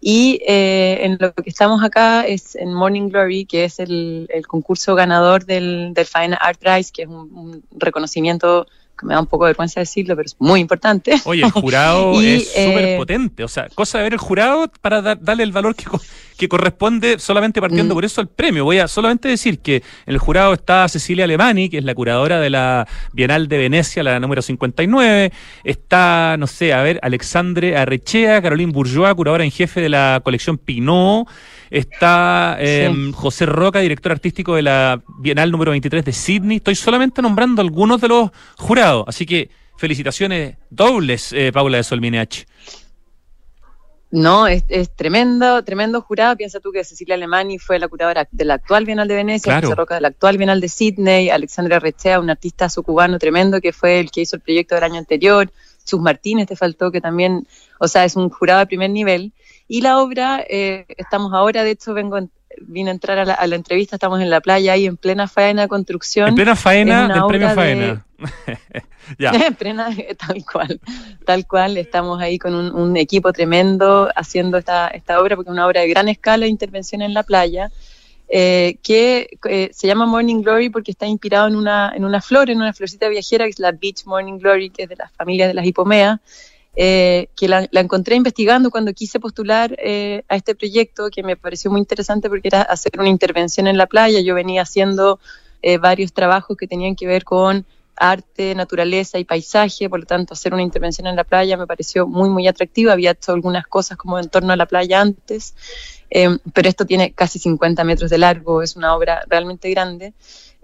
Y eh, en lo que estamos acá es en Morning Glory, que es el, concurso ganador del Fine Art Prize, que es un reconocimiento que me da un poco de vergüenza decirlo, pero es muy importante. Oye, el jurado es súper eh, potente, o sea, cosa de ver el jurado para darle el valor que, que corresponde solamente partiendo mm. por eso al premio. Voy a solamente decir que en el jurado está Cecilia Alemani, que es la curadora de la Bienal de Venecia, la número 59, está, no sé, a ver, Alexandre Arrechea, Caroline Bourgeois, curadora en jefe de la colección Pinot, está em, José Roca, director artístico de la Bienal número 23 de Sydney. Estoy solamente nombrando algunos de los jurados, así que felicitaciones dobles, eh, Paula de Solminech. No, es, tremendo, tremendo jurado. Piensa tú que Cecilia Alemani fue la curadora de la actual Bienal de Venecia, José Roca de la actual Bienal de Sydney, Alexandra Rechea, un artista cubano tremendo que fue el que hizo el proyecto del año anterior, Sus Martínez te faltó, que también, o sea, es un jurado de primer nivel. Y la obra, eh, estamos ahora, de hecho, vengo vine a entrar a la, entrevista, estamos en la playa ahí en plena faena de construcción. En plena faena del premio faena. ya. tal cual, tal cual, estamos ahí con un, equipo tremendo haciendo esta, esta obra, porque es una obra de gran escala de intervención en la playa. Eh, que eh, se llama Morning Glory porque está inspirado en una, en una flor, en una florcita viajera que es la Beach Morning Glory, que es de las familias de las hipomeas, eh, que la, encontré investigando cuando quise postular a este proyecto, que me pareció muy interesante porque era hacer una intervención en la playa. Yo venía haciendo varios trabajos que tenían que ver con arte, naturaleza y paisaje, por lo tanto hacer una intervención en la playa me pareció muy, muy atractivo. Había hecho algunas cosas como en torno a la playa antes, pero esto tiene casi 50 metros de largo, es una obra realmente grande.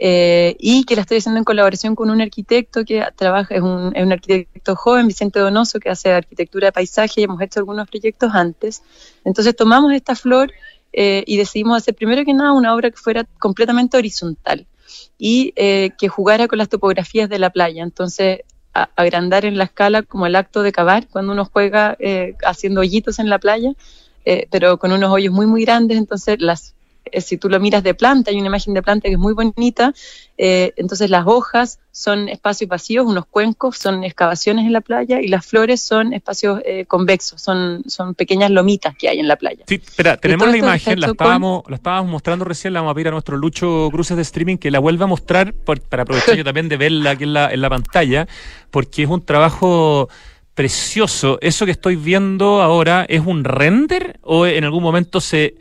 Eh, y que la estoy haciendo en colaboración con un arquitecto que trabaja, es un, es un arquitecto joven, Vicente Donoso, que hace arquitectura de paisaje y hemos hecho algunos proyectos antes. Entonces tomamos esta flor eh, y decidimos hacer primero que nada una obra que fuera completamente horizontal y eh, que jugara con las topografías de la playa. Entonces, agrandar en la escala como el acto de cavar, cuando uno juega haciendo hoyitos en la playa, pero con unos hoyos muy, muy grandes, entonces las eh, si tú lo miras de planta, hay una imagen de planta que es muy bonita, eh, entonces las hojas son espacios vacíos, unos cuencos, son excavaciones en la playa y las flores son espacios eh, convexos, son, son pequeñas lomitas que hay en la playa. Sí, espera, tenemos la imagen, la estábamos, la estábamos mostrando recién, la vamos a pedir a nuestro Lucho Cruces de streaming que la vuelva a mostrar para aprovechar yo también de verla aquí en la, en la pantalla, porque es un trabajo precioso. ¿Eso que estoy viendo ahora es un render o en algún momento se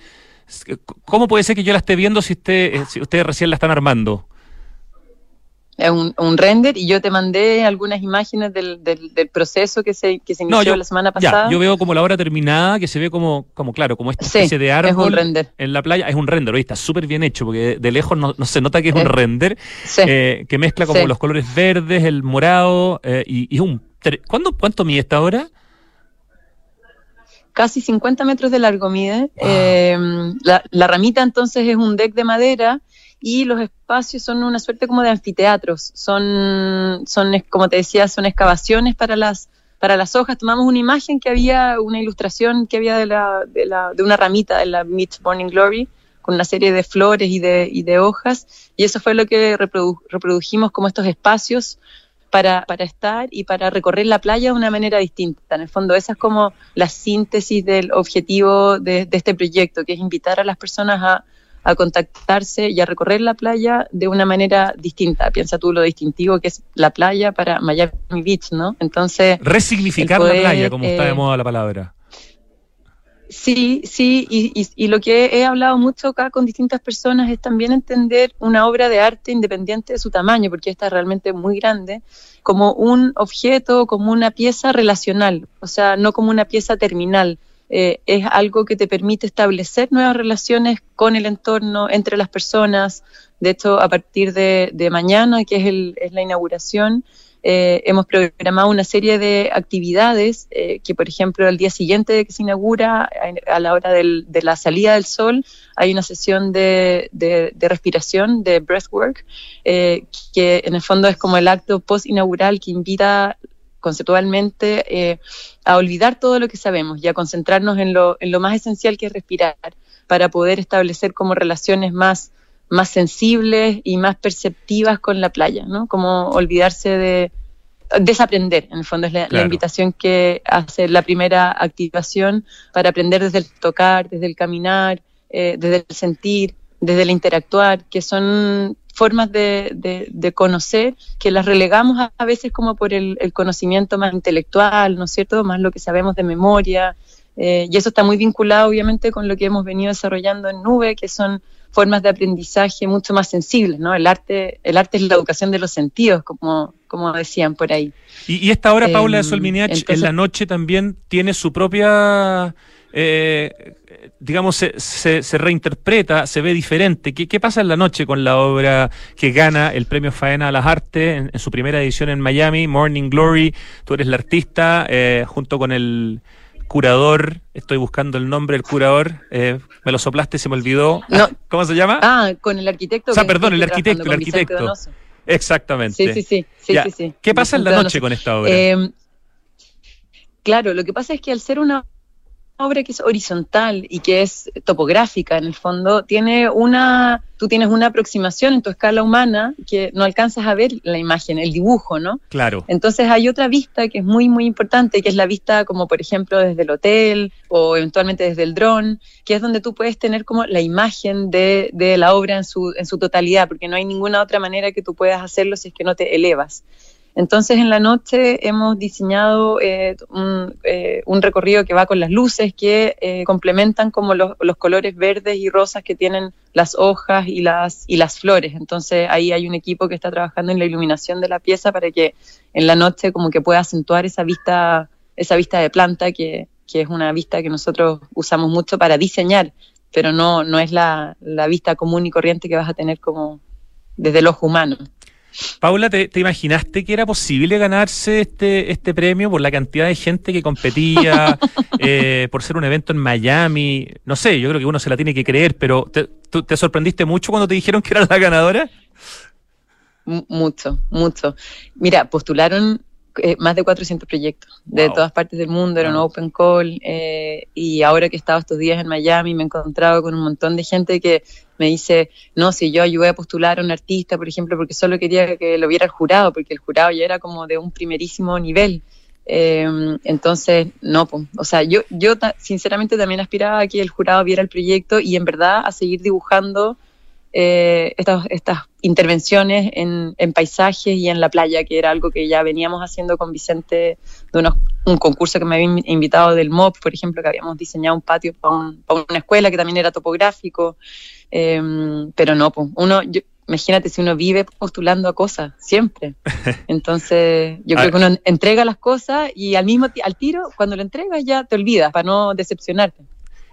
¿Cómo puede ser que yo la esté viendo si, usted, eh, si ustedes recién la están armando? Es un, render y yo te mandé algunas imágenes del, del, proceso que se, que se inició la semana pasada. yo veo como la obra terminada, que se ve como, como claro, como esta especie de árbol en la playa. Es un render, está súper bien hecho, porque de lejos no, se nota que es un render, eh, que mezcla como los colores verdes, el morado, eh, y, y un... ¿Cuánto mide esta obra? Casi 50 metros de largo mide. Em, la, ramita entonces es un deck de madera y los espacios son una suerte como de anfiteatros. Son, son como te decía, son excavaciones para las, para las hojas. Tomamos una imagen que había, una ilustración que había de, la, de, la, de una ramita de la Meet Morning Glory con una serie de flores y de, y de hojas. Y eso fue lo que reprodujimos como estos espacios para, para estar y para recorrer la playa de una manera distinta. En el fondo, esa es como la síntesis del objetivo de, este proyecto, que es invitar a las personas a, a contactarse y a recorrer la playa de una manera distinta. Piensa tú lo distintivo que es la playa para Miami Beach, ¿no? Entonces... Resignificar la playa, como está de eh, moda la palabra. Sí, sí, y, y, lo que he hablado mucho acá con distintas personas es también entender una obra de arte independiente de su tamaño, porque esta es realmente muy grande, como un objeto, como una pieza relacional, o sea, no como una pieza terminal, eh, es algo que te permite establecer nuevas relaciones con el entorno, entre las personas. De hecho, a partir de, mañana, que es, es la inauguración, eh, hemos programado una serie de actividades eh, que, por ejemplo, al día siguiente de que se inaugura, a la hora de la salida del sol, hay una sesión de, respiración, de breathwork, eh, que en el fondo es como el acto post-inaugural que invita conceptualmente a olvidar todo lo que sabemos y a concentrarnos en lo, en lo más esencial que es respirar para poder establecer como relaciones más más sensibles y más perceptivas con la playa, ¿no? Como olvidarse de desaprender, en el fondo es la, invitación que hace la primera activación para aprender desde el tocar, desde el caminar, eh, desde el sentir, desde el interactuar, que son formas de, de, conocer que las relegamos a, veces como por el, conocimiento más intelectual, ¿no es cierto? Más lo que sabemos de memoria. Eh, y eso está muy vinculado, obviamente, con lo que hemos venido desarrollando en Nube, que son formas de aprendizaje mucho más sensibles, ¿no? El arte, el arte es la educación de los sentidos, como, como decían por ahí. Y, esta obra, Paula de em, Solminiach, en la noche también tiene su propia, eh, digamos, se, se, reinterpreta, se ve diferente. ¿Qué, ¿Qué, pasa en la noche con la obra que gana el premio Faena a las Artes en, su primera edición en Miami, Morning Glory? Tú eres la artista, eh, junto con el curador, estoy buscando el nombre del curador, eh, me lo soplaste, se me olvidó. ¿Cómo se llama? Ah, con el arquitecto. O sea, perdón, el arquitecto, el arquitecto. Exactamente. Sí, sí, sí. ¿Qué pasa en la noche con esta obra? Eh, claro, lo que pasa es que al ser una obra que es horizontal y que es topográfica en el fondo, tiene una, tú tienes una aproximación en tu escala humana que no alcanzas a ver la imagen, el dibujo, ¿no? Claro. Entonces hay otra vista que es muy, muy importante, que es la vista como por ejemplo desde el hotel o eventualmente desde el dron, que es donde tú puedes tener como la imagen de, de la obra en su, en su totalidad, porque no hay ninguna otra manera que tú puedas hacerlo si es que no te elevas. Entonces en la noche hemos diseñado eh, eh, un, recorrido que va con las luces que eh, complementan como los, colores verdes y rosas que tienen las hojas y las, y las flores. Entonces ahí hay un equipo que está trabajando en la iluminación de la pieza para que en la noche como que pueda acentuar esa vista, esa vista de planta que, es una vista que nosotros usamos mucho para diseñar, pero no, no es la, la vista común y corriente que vas a tener como desde el ojo humano. Paula, ¿te, imaginaste que era posible ganarse este, este premio por la cantidad de gente que competía, eh, por ser un evento en Miami? No sé, yo creo que uno se la tiene que creer, pero ¿te, te sorprendiste mucho cuando te dijeron que era la ganadora? mucho, mucho. Mira, postularon eh, más de 400 proyectos de todas partes del mundo, era un open call eh, y ahora que he estado estos días en Miami me he encontrado con un montón de gente que me dice, no, si yo ayudé a postular a un artista, por ejemplo, porque solo quería que lo viera el jurado, porque el jurado ya era como de un primerísimo nivel. Em, entonces, no, o sea, yo, yo sinceramente también aspiraba a que el jurado viera el proyecto y en verdad a seguir dibujando eh, estas, estas intervenciones en, en, paisajes y en la playa, que era algo que ya veníamos haciendo con Vicente de unos, un concurso que me había invitado del MOP, por ejemplo, que habíamos diseñado un patio para, una escuela que también era topográfico, em, pero no, pues uno, imagínate si uno vive postulando a cosas, siempre. Entonces, yo creo que uno entrega las cosas y al mismo al tiro, cuando lo entregas ya te olvidas para no decepcionarte.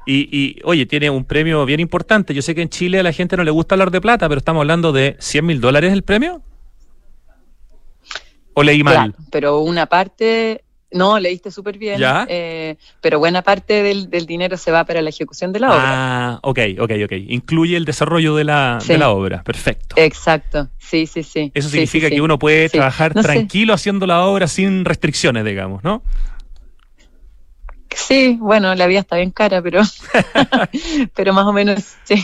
Y, oye, tiene un premio bien importante. Yo sé que en Chile a la gente no le gusta hablar de plata, pero estamos hablando de 100 mil dólares el premio. ¿O leí mal? pero una parte, no, leíste súper bien. Eh, pero buena parte del, dinero se va para la ejecución de la obra. Ah, ok, ok, ok. Incluye el desarrollo de la, de la obra. Perfecto. Exacto. Sí, sí, sí. Eso significa que uno puede trabajar tranquilo haciendo la obra sin restricciones, digamos, ¿no? Sí, bueno, la vida está bien cara, pero, pero más o menos sí.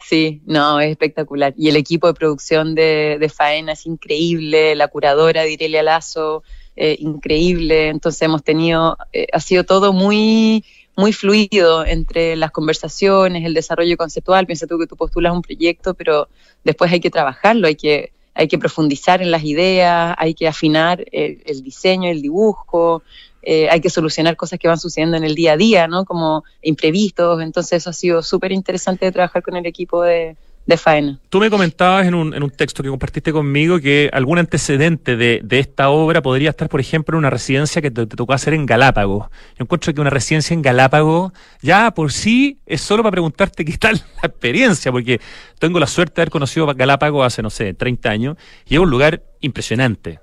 sí, no, es espectacular. Y el equipo de producción de, de Faena es increíble, la curadora de Irelia Lazo, eh, increíble. Entonces hemos tenido, eh, ha sido todo muy, muy fluido entre las conversaciones, el desarrollo conceptual. Piensa tú que tú postulas un proyecto, pero después hay que trabajarlo, hay que, hay que profundizar en las ideas, hay que afinar el, el diseño, el dibujo, eh, hay que solucionar cosas que van sucediendo en el día a día, ¿no? Como imprevistos. Entonces eso ha sido súper interesante de trabajar con el equipo de, de faena. Tú me comentabas en un, en un texto que compartiste conmigo que algún antecedente de, de esta obra podría estar, por ejemplo, en una residencia que te, tocó hacer en Galápagos. Yo encuentro que una residencia en Galápagos ya por sí es solo para preguntarte qué tal la experiencia, porque tengo la suerte de haber conocido Galápagos hace, no sé, 30 años, y es un lugar impresionante.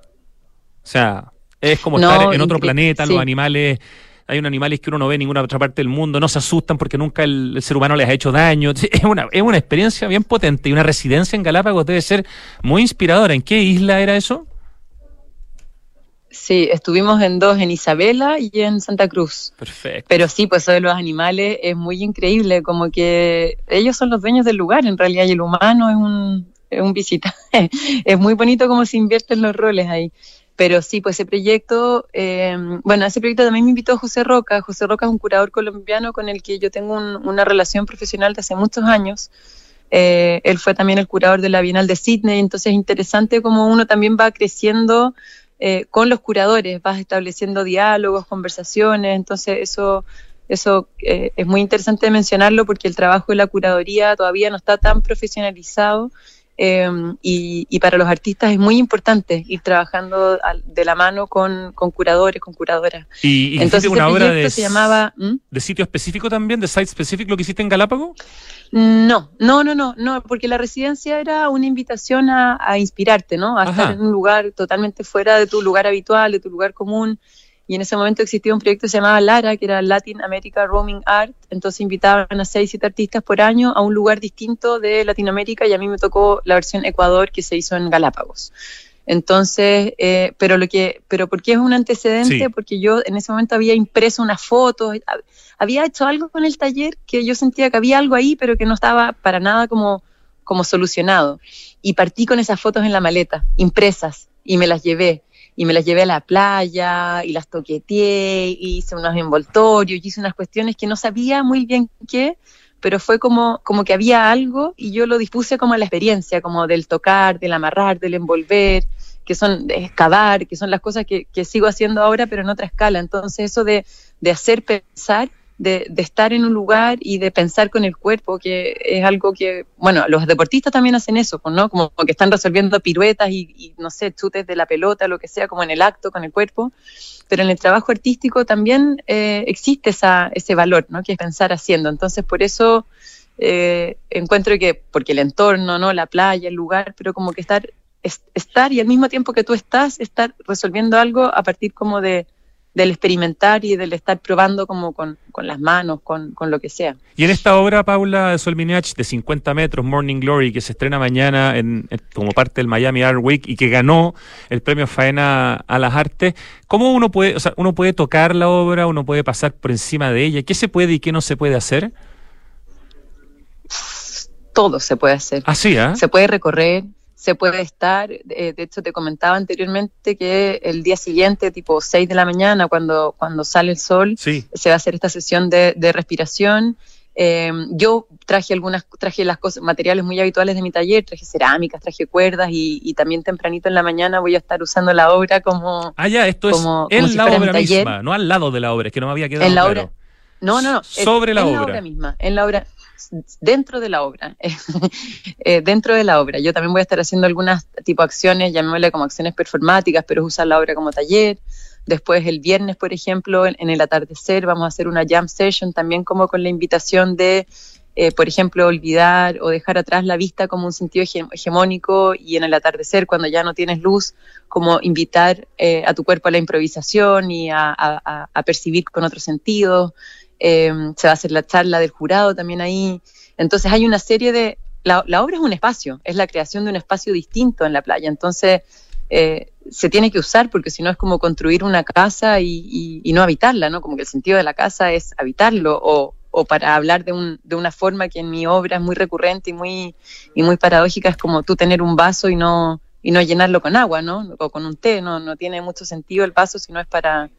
O sea, es como estar en otro planeta, los animales hay unos animales que uno no ve en ninguna otra parte del mundo, no se asustan porque nunca el, ser humano les ha hecho daño. Es una, es una experiencia bien potente y una residencia en Galápagos debe ser muy inspiradora. ¿En qué isla era eso? Sí, estuvimos en dos, en Isabela y en Santa Cruz. Perfecto. Pero sí, pues eso de los animales es muy increíble, como que ellos son los dueños del lugar en realidad y el humano es un, es un visitante. es muy bonito cómo se invierten los roles ahí. Pero sí, pues ese proyecto, eh, bueno, ese proyecto también me invitó José Roca. José Roca es un curador colombiano con el que yo tengo una relación profesional de hace muchos años. Eh, él fue también el curador de la Bienal de Sydney, entonces es interesante cómo uno también va creciendo eh, con los curadores, vas estableciendo diálogos, conversaciones, entonces eso, eso es muy interesante mencionarlo porque el trabajo de la curaduría todavía no está tan profesionalizado Em, y, para los artistas es muy importante ir trabajando de la mano con, curadores, con curadoras. ¿Y, Entonces, una obra de, se llamaba, de sitio específico también, de site específico, lo que hiciste en Galápagos? No, no, no, no, no, porque la residencia era una invitación a, inspirarte, ¿no? A estar en un lugar totalmente fuera de tu lugar habitual, de tu lugar común y en ese momento existía un proyecto que se llamaba LARA, que era Latin America Roaming Art, entonces invitaban a seis, siete artistas por año a un lugar distinto de Latinoamérica y a mí me tocó la versión Ecuador que se hizo en Galápagos. Entonces, eh, pero lo que, pero ¿por qué es un antecedente? Porque yo en ese momento había impreso unas fotos, había hecho algo con el taller que yo sentía que había algo ahí, pero que no estaba para nada como, como solucionado. Y partí con esas fotos en la maleta, impresas, y me las llevé y me las llevé a la playa y las toqueteé, y hice unos envoltorios, y hice unas cuestiones que no sabía muy bien qué, pero fue como, como que había algo y yo lo dispuse como a la experiencia, como del tocar, del amarrar, del envolver, que son de excavar, que son las cosas que, que sigo haciendo ahora, pero en otra escala. Entonces eso de, de hacer pensar de, estar en un lugar y de pensar con el cuerpo, que es algo que, bueno, los deportistas también hacen eso, pues, ¿no? Como que están resolviendo piruetas y, no sé, chutes de la pelota, lo que sea, como en el acto, con el cuerpo. Pero en el trabajo artístico también eh, existe esa, ese valor, ¿no? Que es pensar haciendo. Entonces, por eso eh, encuentro que, porque el entorno, ¿no? La playa, el lugar, pero como que estar, estar y al mismo tiempo que tú estás, estar resolviendo algo a partir como de del experimentar y del estar probando como con, las manos, con, lo que sea. Y en esta obra, Paula de Solminiach, de 50 metros, Morning Glory, que se estrena mañana en, como parte del Miami Art Week y que ganó el premio Faena a las Artes, ¿cómo uno puede, o sea, uno puede tocar la obra, uno puede pasar por encima de ella? ¿Qué se puede y qué no se puede hacer? Todo se puede hacer. Así, ¿ah? Se puede recorrer, se puede estar, eh, de hecho te comentaba anteriormente que el día siguiente, tipo 6 de la mañana, cuando, cuando sale el sol, se va a hacer esta sesión de, respiración. Em, yo traje algunas, traje las cosas, materiales muy habituales de mi taller, traje cerámicas, traje cuerdas y, también tempranito en la mañana voy a estar usando la obra como... Ah, ya, esto es en la obra misma, no al lado de la obra, es que no me había quedado en la claro. Obra, no, no, no. Sobre la en obra. la obra misma, en la obra, dentro de la obra, eh, dentro de la obra. Yo también voy a estar haciendo algunas tipo acciones, llamémosle como acciones performáticas, pero usar la obra como taller. Después el viernes, por ejemplo, en, el atardecer vamos a hacer una jam session también como con la invitación de, eh, por ejemplo, olvidar o dejar atrás la vista como un sentido hegemónico y en el atardecer, cuando ya no tienes luz, como invitar eh, a tu cuerpo a la improvisación y a, a percibir con otro sentido. Em, se va a hacer la charla del jurado también ahí. Entonces hay una serie de... La, obra es un espacio, es la creación de un espacio distinto en la playa. Entonces eh, se tiene que usar porque si no es como construir una casa y, no habitarla, ¿no? Como que el sentido de la casa es habitarlo o, para hablar de, un, de, una forma que en mi obra es muy recurrente y muy, y muy paradójica, es como tú tener un vaso y no, y no llenarlo con agua, ¿no? O con un té, no, no tiene mucho sentido el vaso si no es para,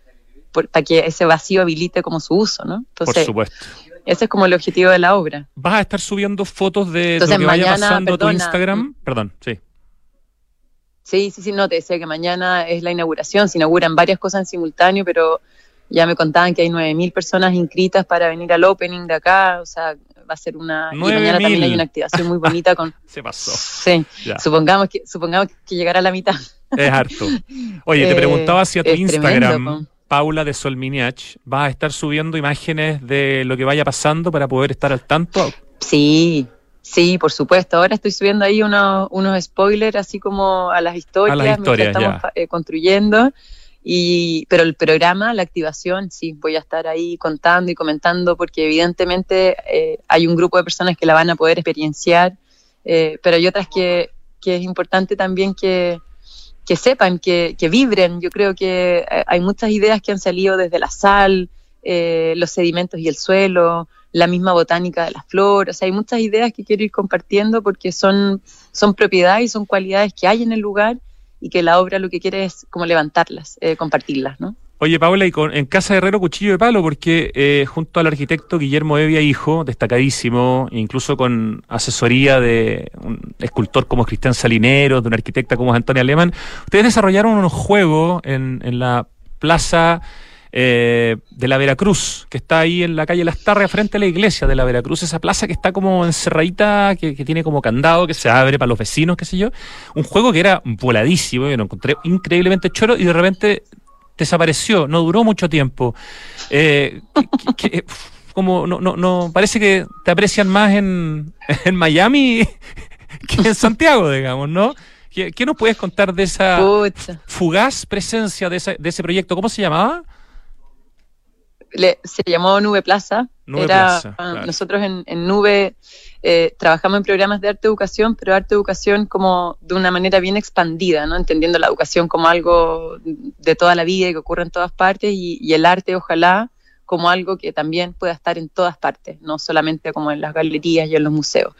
para que ese vacío habilite como su uso, ¿no? Entonces, Por supuesto. Ese es como el objetivo de la obra. ¿Vas a estar subiendo fotos de lo que vaya pasando a tu Instagram? Perdón, sí. Sí, sí, sí, no, te decía que mañana es la inauguración, se inauguran varias cosas en simultáneo, pero Ya me contaban que hay 9.000 personas inscritas para venir al opening de acá, o sea, va a ser una... Y mañana también hay una activación muy bonita con... Se pasó. Sí, supongamos que, supongamos que llegará a la mitad. Es harto. Oye, te preguntaba si a tu Instagram... Paula de Solminiach, ¿vas a estar subiendo imágenes de lo que vaya pasando para poder estar al tanto? Sí, sí, por supuesto. Ahora estoy subiendo ahí unos, unos spoilers, así como a las historias, a las historias estamos eh, construyendo. Y, pero el programa, la activación, sí, voy a estar ahí contando y comentando porque evidentemente eh, hay un grupo de personas que la van a poder experienciar, eh, pero hay otras que, que es importante también que, que sepan, que, que, vibren. Yo creo que eh, hay muchas ideas que han salido desde la sal, eh, los sedimentos y el suelo, la misma botánica de la flor. O sea, hay muchas ideas que quiero ir compartiendo porque son, son propiedades y son cualidades que hay en el lugar y que la obra lo que quiere es como levantarlas, eh, compartirlas, ¿no? Oye, Paula, y con, en Casa Herrero Cuchillo de Palo, porque eh, junto al arquitecto Guillermo Evia Hijo, destacadísimo, incluso con asesoría de un escultor como Cristian Salinero, de una arquitecta como Antonia Alemán, ustedes desarrollaron unos juegos en, en la plaza eh, de la Veracruz, que está ahí en la calle Las Tarras, frente a la iglesia de la Veracruz, esa plaza que está como encerradita, que, que tiene como candado, que se abre para los vecinos, qué sé yo. Un juego que era voladísimo, yo lo encontré increíblemente choro y de repente desapareció, no duró mucho tiempo. Eh, como no, no, no, parece que te aprecian más en, en Miami que en Santiago, digamos, ¿no? ¿Qué, nos puedes contar de esa fugaz presencia de, de ese proyecto? ¿Cómo se llamaba? se llamó Nube Plaza. Era, Nosotros en, en Nube eh, trabajamos en programas de arte educación, pero arte educación como de una manera bien expandida, ¿no? entendiendo la educación como algo de toda la vida y que ocurre en todas partes, y, el arte ojalá como algo que también pueda estar en todas partes, no solamente como en las galerías y en los museos.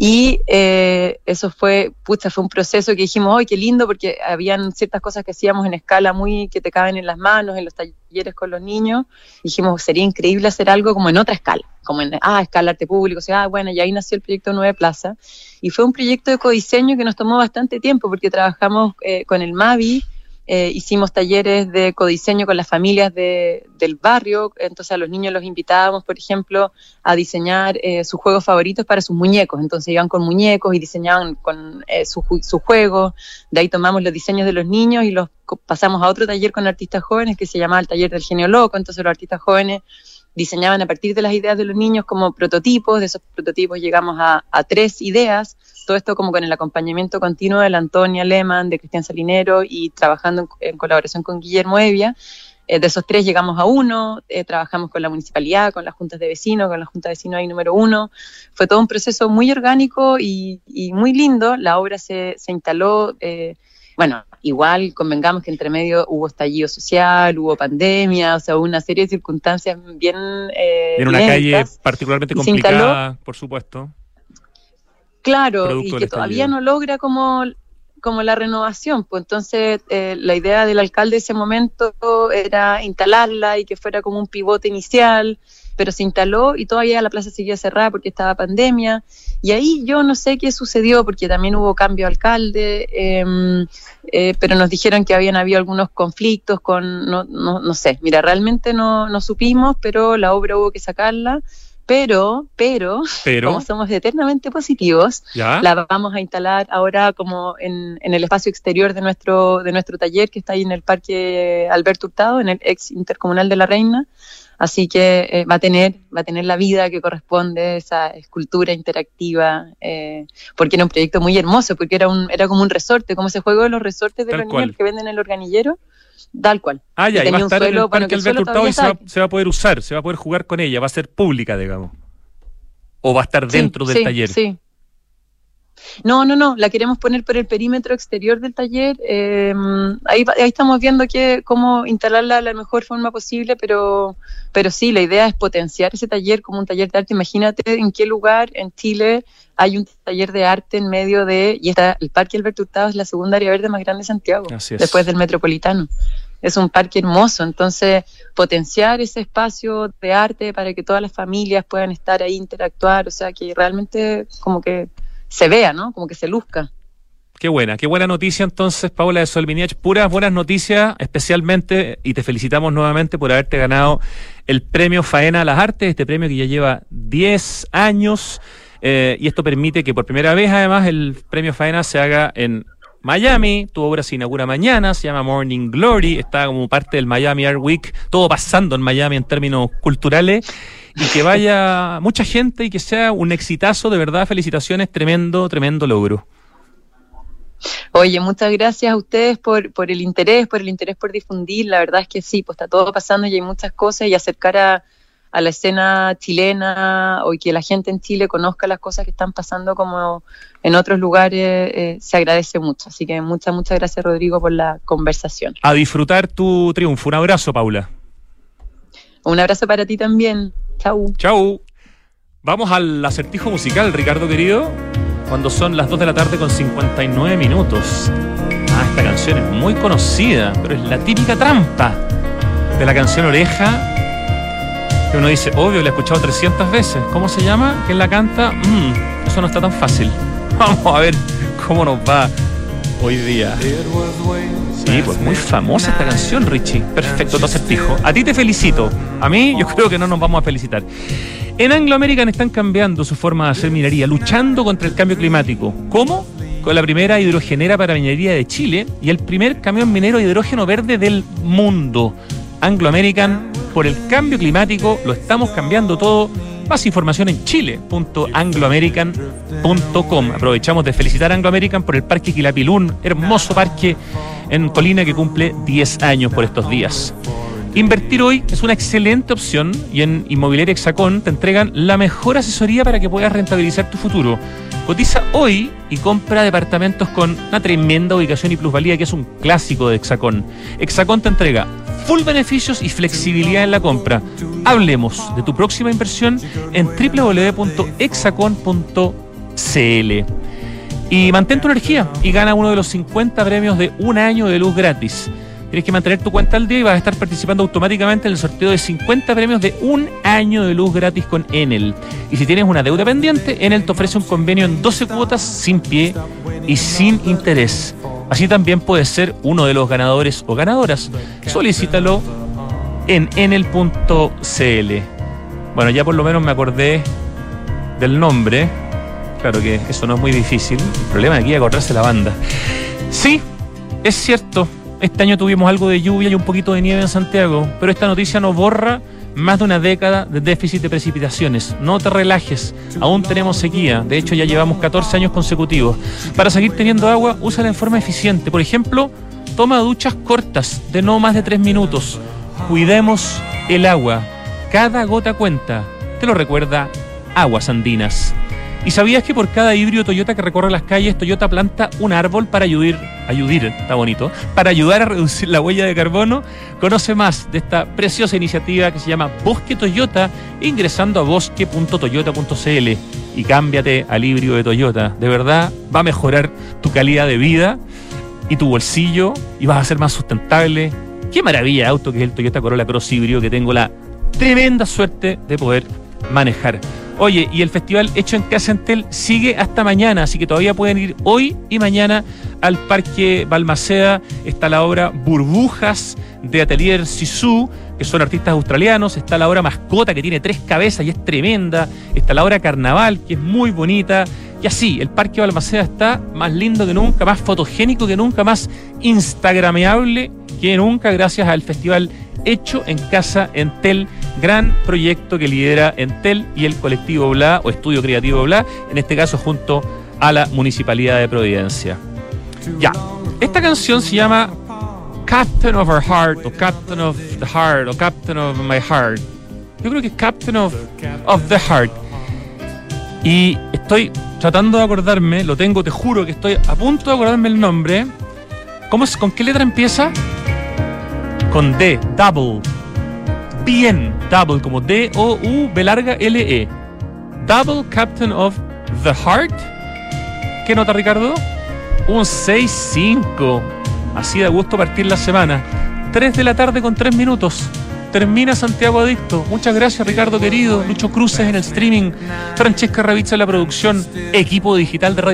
Y eh, eso fue, pucha, fue un proceso que dijimos, ¡ay, qué lindo! Porque habían ciertas cosas que hacíamos en escala muy que te caben en las manos, en los talleres con los niños. dijimos, sería increíble hacer algo como en otra escala, como en, ah, escala arte público. O sea, ah, bueno, y ahí nació el proyecto Nueve Plaza. Y fue un proyecto de codiseño que nos tomó bastante tiempo porque trabajamos eh, con el MAVI, eh, hicimos talleres de codiseño con las familias de, del barrio, entonces a los niños los invitábamos, por ejemplo, a diseñar eh, sus juegos favoritos para sus muñecos, entonces iban con muñecos y diseñaban con eh, sus su juegos, de ahí tomamos los diseños de los niños y los pasamos a otro taller con artistas jóvenes que se llamaba el taller del genio loco, entonces los artistas jóvenes diseñaban a partir de las ideas de los niños como prototipos, de esos prototipos llegamos a, tres ideas, todo esto como con el acompañamiento continuo de la Antonia Lehmann, de Cristian Salinero y trabajando en, colaboración con Guillermo Evia. Eh, de esos tres llegamos a uno, eh, trabajamos con la municipalidad, con las juntas de vecinos, con la junta de vecinos ahí número uno. Fue todo un proceso muy orgánico y, muy lindo. La obra se, se instaló eh, bueno, igual convengamos que entre medio hubo estallido social, hubo pandemia, o sea, hubo una serie de circunstancias bien... Eh, en una calle particularmente complicada, por supuesto. Claro, y que todavía no logra como como la renovación, pues entonces eh, la idea del alcalde de ese momento era instalarla y que fuera como un pivote inicial, pero se instaló y todavía la plaza seguía cerrada porque estaba pandemia. Y ahí yo no sé qué sucedió, porque también hubo cambio de alcalde, em, eh, pero nos dijeron que habían habido algunos conflictos con, no, no, no sé, mira, realmente no, no supimos, pero la obra hubo que sacarla. Pero, pero, pero, como somos eternamente positivos, la vamos a instalar ahora como en, en, el espacio exterior de nuestro, de nuestro taller que está ahí en el Parque Alberto Hurtado, en el ex intercomunal de la Reina. Así que eh, va a tener va a tener la vida que corresponde esa escultura interactiva, eh, porque era un proyecto muy hermoso, porque era un era como un resorte, como ese juego de los resortes de los niños que venden en el organillero, tal cual. Ah, ya, y va a estar en el Parque Alberto Hurtado y se va, se va, a poder usar, se va a poder jugar con ella, va a ser pública, digamos. O va a estar dentro del taller. Sí, no, no, no, la queremos poner por el perímetro exterior del taller. Ahí, ahí estamos viendo que, cómo instalarla de la mejor forma posible, pero, pero sí, la idea es potenciar ese taller como un taller de arte. Imagínate en qué lugar en Chile hay un taller de arte en medio de, y está el Parque Alberto Hurtado es la segunda área verde más grande de Santiago, después del Metropolitano. Es un parque hermoso, entonces potenciar ese espacio de arte para que todas las familias puedan estar ahí, interactuar, o sea, que realmente como que se vea, ¿no? Como que se luzca. Qué buena, qué buena noticia entonces, Paula de Solviniach. Puras buenas noticias, especialmente, y te felicitamos nuevamente por haberte ganado el premio Faena a las Artes, este premio que ya lleva 10 años, eh, y esto permite que por primera vez, además, el premio Faena se haga en Miami, tu obra se inaugura mañana, se llama Morning Glory, está como parte del Miami Art Week, todo pasando en Miami en términos culturales, y que vaya mucha gente y que sea un exitazo, de verdad, felicitaciones, tremendo, tremendo logro. Oye, muchas gracias a ustedes por, por el interés, por el interés por difundir. La verdad es que sí, pues está todo pasando y hay muchas cosas y acercar a, a la escena chilena o que la gente en Chile conozca las cosas que están pasando como en otros lugares eh, se agradece mucho. Así que muchas, muchas gracias Rodrigo por la conversación. A disfrutar tu triunfo. Un abrazo, Paula. Un abrazo para ti también. Chau. Chau. Vamos al acertijo musical, Ricardo querido cuando son las 2 de la tarde con 59 minutos. Ah, esta canción es muy conocida, pero es la típica trampa de la canción Oreja. Que uno dice, obvio, la he escuchado 300 veces. ¿Cómo se llama? ¿Quién la canta? Mm, eso no está tan fácil. Vamos a ver cómo nos va hoy día. Sí, pues muy famosa esta canción, Richie. Perfecto, tu acertijo. A ti te felicito. A mí, yo creo que no nos vamos a felicitar. En Anglo American están cambiando su forma de hacer minería, luchando contra el cambio climático. ¿Cómo? Con la primera hidrogenera para minería de Chile y el primer camión minero de hidrógeno verde del mundo. Anglo American, por el cambio climático, lo estamos cambiando todo. Más información en chile.angloamerican.com. Aprovechamos de felicitar a Anglo American por el Parque Quilapilún, hermoso parque en Colina que cumple 10 años por estos días. Invertir hoy es una excelente opción y en Inmobiliaria Hexacón te entregan la mejor asesoría para que puedas rentabilizar tu futuro. Cotiza hoy y compra departamentos con una tremenda ubicación y plusvalía que es un clásico de Hexacón. Hexacón te entrega full beneficios y flexibilidad en la compra. Hablemos de tu próxima inversión en www.hexacon.cl. Y mantén tu energía y gana uno de los 50 premios de un año de luz gratis. Tienes que mantener tu cuenta al día y vas a estar participando automáticamente en el sorteo de 50 premios de un año de luz gratis con Enel. Y si tienes una deuda pendiente, Enel te ofrece un convenio en 12 cuotas sin pie y sin interés. Así también puedes ser uno de los ganadores o ganadoras. Solicítalo en enel.cl. Bueno, ya por lo menos me acordé del nombre. Claro que eso no es muy difícil. El problema aquí es acordarse la banda. Sí, es cierto. Este año tuvimos algo de lluvia y un poquito de nieve en Santiago, pero esta noticia no borra más de una década de déficit de precipitaciones. No te relajes, aún tenemos sequía, de hecho ya llevamos 14 años consecutivos. Para seguir teniendo agua, úsala en forma eficiente. Por ejemplo, toma duchas cortas de no más de 3 minutos. Cuidemos el agua, cada gota cuenta. Te lo recuerda Aguas Andinas. ¿Y sabías que por cada híbrido Toyota que recorre las calles, Toyota planta un árbol para ayudar, ayudar, está bonito, para ayudar a reducir la huella de carbono? Conoce más de esta preciosa iniciativa que se llama Bosque Toyota ingresando a bosque.toyota.cl y cámbiate al híbrido de Toyota. De verdad, va a mejorar tu calidad de vida y tu bolsillo y vas a ser más sustentable. Qué maravilla auto que es el Toyota Corolla Cross híbrido que tengo la tremenda suerte de poder manejar. Oye, y el festival Hecho en Casa sigue hasta mañana, así que todavía pueden ir hoy y mañana al Parque Balmaceda. Está la obra Burbujas de Atelier Sisu, que son artistas australianos. Está la obra Mascota, que tiene tres cabezas y es tremenda. Está la obra Carnaval, que es muy bonita. Y así, el Parque Balmaceda está más lindo que nunca, más fotogénico que nunca, más instagrameable que nunca, gracias al festival Hecho en Casa Entel gran proyecto que lidera Entel y el colectivo Bla o Estudio Creativo Bla, en este caso junto a la Municipalidad de Providencia. Ya, esta canción se llama Captain of Our Heart o Captain of the Heart o Captain of My Heart. Yo creo que es Captain of, of the Heart. Y estoy tratando de acordarme, lo tengo, te juro que estoy a punto de acordarme el nombre. ¿Cómo es, ¿Con qué letra empieza? Con D, double bien. Double, como D-O-U, B larga L-E. Double Captain of the Heart. ¿Qué nota, Ricardo? Un 6-5. Así de gusto partir la semana. 3 de la tarde con 3 minutos. Termina Santiago Adicto. Muchas gracias, Ricardo querido. Lucho Cruces en el streaming. Francesca Ravizza en la producción. Equipo digital de Radio